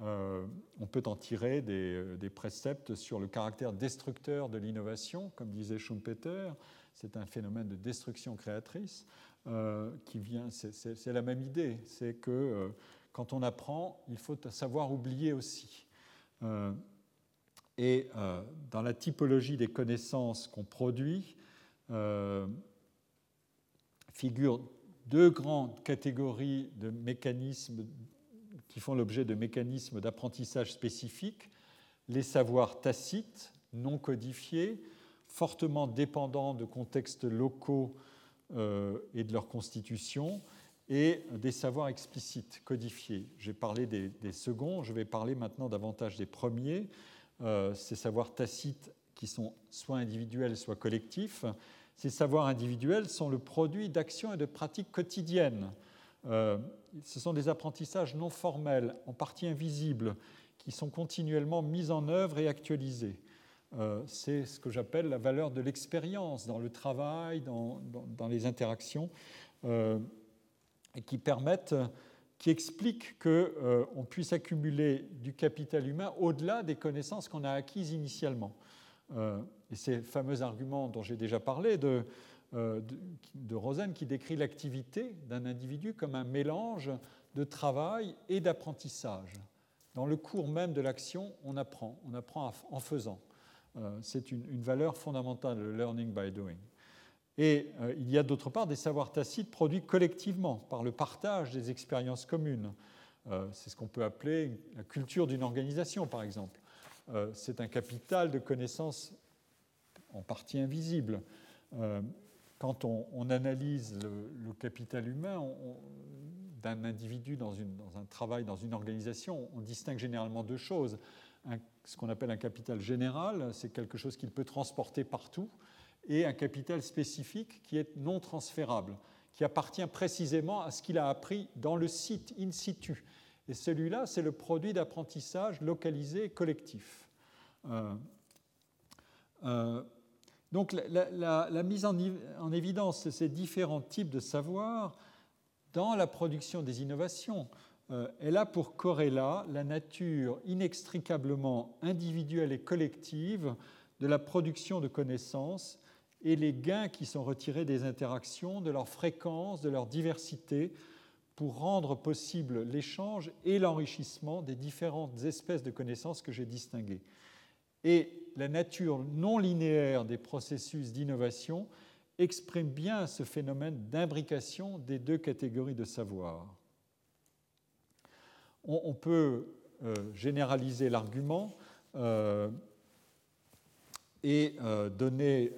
euh, on peut en tirer euh, des, préceptes sur le caractère destructeur de l'innovation, comme disait Schumpeter. C'est un phénomène de destruction créatrice qui vient. C'est la même idée. C'est que quand on apprend, il faut savoir oublier aussi. Et dans la typologie des connaissances qu'on produit, figurent deux grandes catégories de mécanismes qui font l'objet de mécanismes d'apprentissage spécifiques, les savoirs tacites, non codifiés, fortement dépendants de contextes locaux euh, et de leur constitution, et des savoirs explicites, codifiés. J'ai parlé des, seconds, je vais parler maintenant davantage des premiers, euh, ces savoirs tacites qui sont soit individuels, soit collectifs. Ces savoirs individuels sont le produit d'actions et de pratiques quotidiennes euh, ce sont des apprentissages non formels, en partie invisibles, qui sont continuellement mis en œuvre et actualisés. Euh, c'est ce que j'appelle la valeur de l'expérience dans le travail, dans, les interactions, et qui permettent, qui expliquent qu'on puisse accumuler du capital humain au-delà des connaissances qu'on a acquises initialement. et ces fameux arguments dont j'ai déjà parlé de euh, de Rosen qui décrit l'activité d'un individu comme un mélange de travail et d'apprentissage. Dans le cours même de l'action, on apprend, on apprend en faisant. Euh, c'est une, valeur fondamentale, le learning by doing. Et euh, il y a d'autre part des savoirs tacites produits collectivement par le partage des expériences communes. c'est ce qu'on peut appeler la culture d'une organisation, par exemple. c'est un capital de connaissances en partie invisible quand on, analyse le, capital humain d'un individu dans, un travail, dans une organisation, on distingue généralement deux choses. ce qu'on appelle un capital général, c'est quelque chose qu'il peut transporter partout, et un capital spécifique qui est non transférable, qui appartient précisément à ce qu'il a appris dans le site in situ. Et celui-là, c'est le produit d'apprentissage localisé et collectif. Euh, euh, donc la, mise en, évidence de ces différents types de savoirs dans la production des innovations, euh, elle a pour corrélat la nature inextricablement individuelle et collective de la production de connaissances et les gains qui sont retirés des interactions, de leur fréquence, de leur diversité, pour rendre possible l'échange et l'enrichissement des différentes espèces de connaissances que j'ai distinguées. Et la nature non linéaire des processus d'innovation exprime bien ce phénomène d'imbrication des deux catégories de savoir. On, peut euh, généraliser l'argument euh, et euh, donner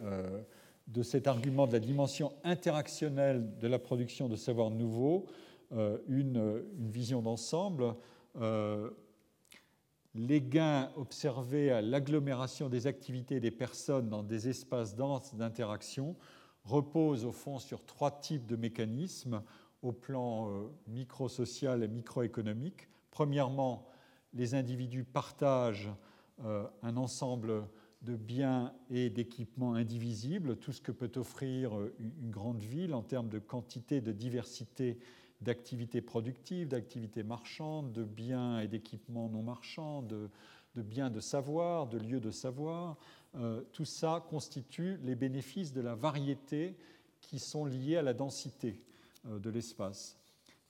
de cet argument de la dimension interactionnelle de la production de savoirs nouveaux une, vision d'ensemble les gains observés à l'agglomération des activités des personnes dans des espaces denses d'interaction reposent au fond sur trois types de mécanismes au plan euh, microsocial et microéconomique. Premièrement, les individus partagent euh, un ensemble de biens et d'équipements indivisibles, tout ce que peut offrir une grande ville en termes de quantité, de diversité d'activités productives, d'activités marchandes, de biens et d'équipements non marchands, de, biens de savoir, de lieux de savoir. Euh, tout ça constitue les bénéfices de la variété qui sont liés à la densité euh, de l'espace.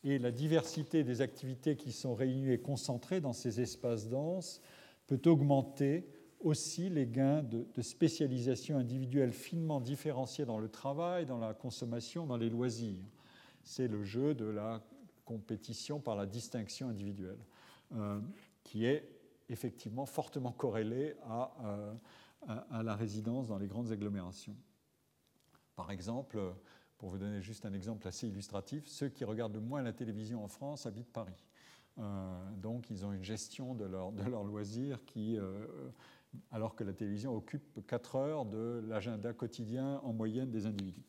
Et la diversité des activités qui sont réunies et concentrées dans ces espaces denses peut augmenter aussi les gains de, spécialisation individuelle finement différenciés dans le travail, dans la consommation, dans les loisirs. C'est le jeu de la compétition par la distinction individuelle, euh, qui est effectivement fortement corrélée euh, à, à, la résidence dans les grandes agglomérations. Par exemple, pour vous donner juste un exemple assez illustratif, ceux qui regardent le moins la télévision en France habitent Paris. Euh, donc ils ont une gestion de leurs de leur loisirs qui, alors que la télévision occupe 4 heures de l'agenda quotidien en moyenne des individus.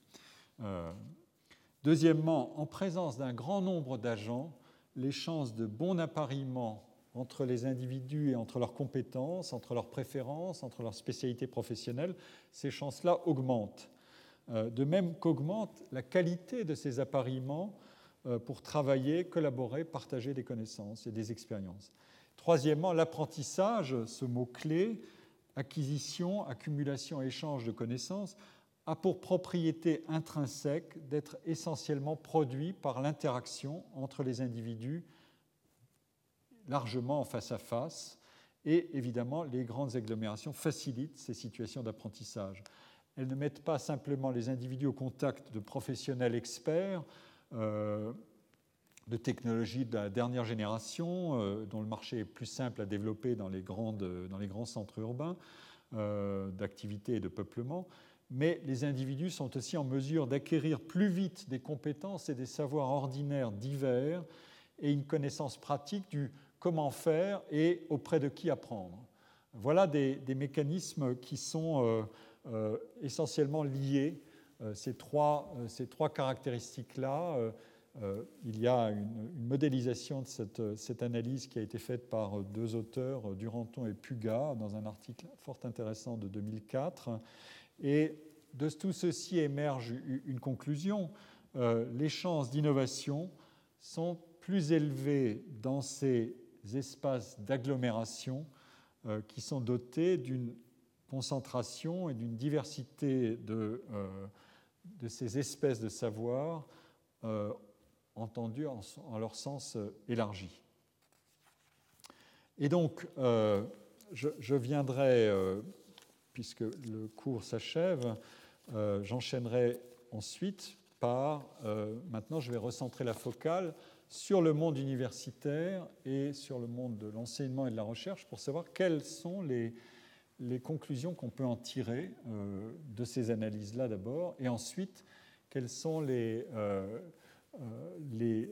Deuxièmement, en présence d'un grand nombre d'agents, les chances de bon appariement entre les individus et entre leurs compétences, entre leurs préférences, entre leurs spécialités professionnelles, ces chances-là augmentent. Euh, de même qu'augmente la qualité de ces appariements euh, pour travailler, collaborer, partager des connaissances et des expériences. Troisièmement, l'apprentissage, ce mot-clé, acquisition, accumulation, échange de connaissances, a pour propriété intrinsèque d'être essentiellement produit par l'interaction entre les individus largement en face à face. Et évidemment, les grandes agglomérations facilitent ces situations d'apprentissage. Elles ne mettent pas simplement les individus au contact de professionnels experts, euh, de technologies de la dernière génération, euh, dont le marché est plus simple à développer dans les, grandes, dans les grands centres urbains euh, d'activité et de peuplement, mais les individus sont aussi en mesure d'acquérir plus vite des compétences et des savoirs ordinaires divers et une connaissance pratique du comment faire et auprès de qui apprendre. Voilà des, mécanismes qui sont euh, essentiellement liés, ces, trois, ces trois caractéristiques-là. Il y a une, modélisation de cette, cette, analyse qui a été faite par deux auteurs, Duranton et Puga, dans un article fort intéressant de 2004. Et de tout ceci émerge une conclusion. Euh, les chances d'innovation sont plus élevées dans ces espaces d'agglomération euh, qui sont dotés d'une concentration et d'une diversité de, euh, de, ces espèces de savoir entendues en, leur sens élargi. Et donc, je, je, viendrai puisque le cours s'achève, euh, j'enchaînerai ensuite par, euh, maintenant je vais recentrer la focale sur le monde universitaire et sur le monde de l'enseignement et de la recherche pour savoir quelles sont les, conclusions qu'on peut en tirer euh, de ces analyses-là d'abord, et ensuite quelles sont les, les,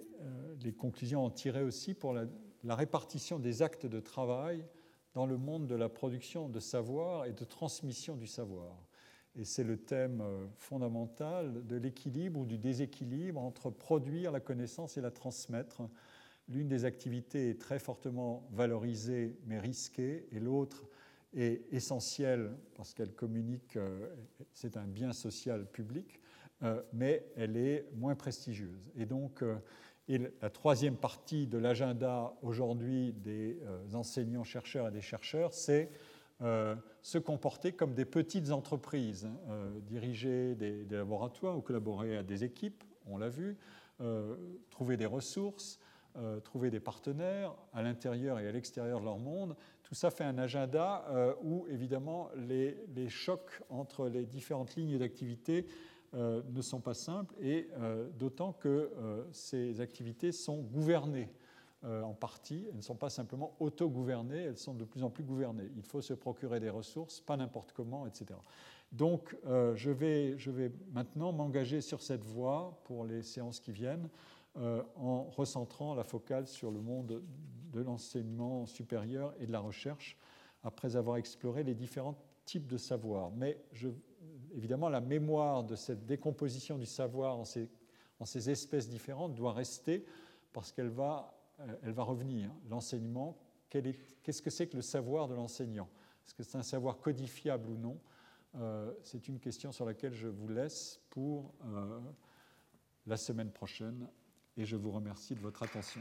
les, conclusions en tirer aussi pour la, la répartition des actes de travail dans le monde de la production de savoir et de transmission du savoir. Et c'est le thème euh, fondamental de l'équilibre ou du déséquilibre entre produire la connaissance et la transmettre. L'une des activités est très fortement valorisée mais risquée, et l'autre est essentielle parce qu'elle communique, euh, c'est un bien social public, euh, mais elle est moins prestigieuse. Et donc, et la troisième partie de l'agenda aujourd'hui des euh, enseignants, chercheurs et des chercheurs, c'est euh, se comporter comme des petites entreprises, hein, euh, diriger des, laboratoires ou collaborer à des équipes, on l'a vu, trouver des ressources, trouver des partenaires à l'intérieur et à l'extérieur de leur monde. Tout ça fait un agenda où, évidemment, les, chocs entre les différentes lignes d'activité euh, ne sont pas simples, et euh, d'autant que euh, ces activités sont gouvernées en partie, elles ne sont pas simplement auto-gouvernées, elles sont de plus en plus gouvernées. Il faut se procurer des ressources, pas n'importe comment, etc. Donc je vais, je, vais, maintenant m'engager sur cette voie pour les séances qui viennent, en recentrant la focale sur le monde de l'enseignement supérieur et de la recherche, après avoir exploré les différents types de savoirs. Mais je évidemment, la mémoire de cette décomposition du savoir en ces, espèces différentes doit rester parce qu'elle va, euh, elle va revenir. L'enseignement, qu'est-ce que c'est que le savoir de l'enseignant? Est-ce que c'est un savoir codifiable ou non? Euh, C'est une question sur laquelle je vous laisse pour euh, la semaine prochaine et je vous remercie de votre attention.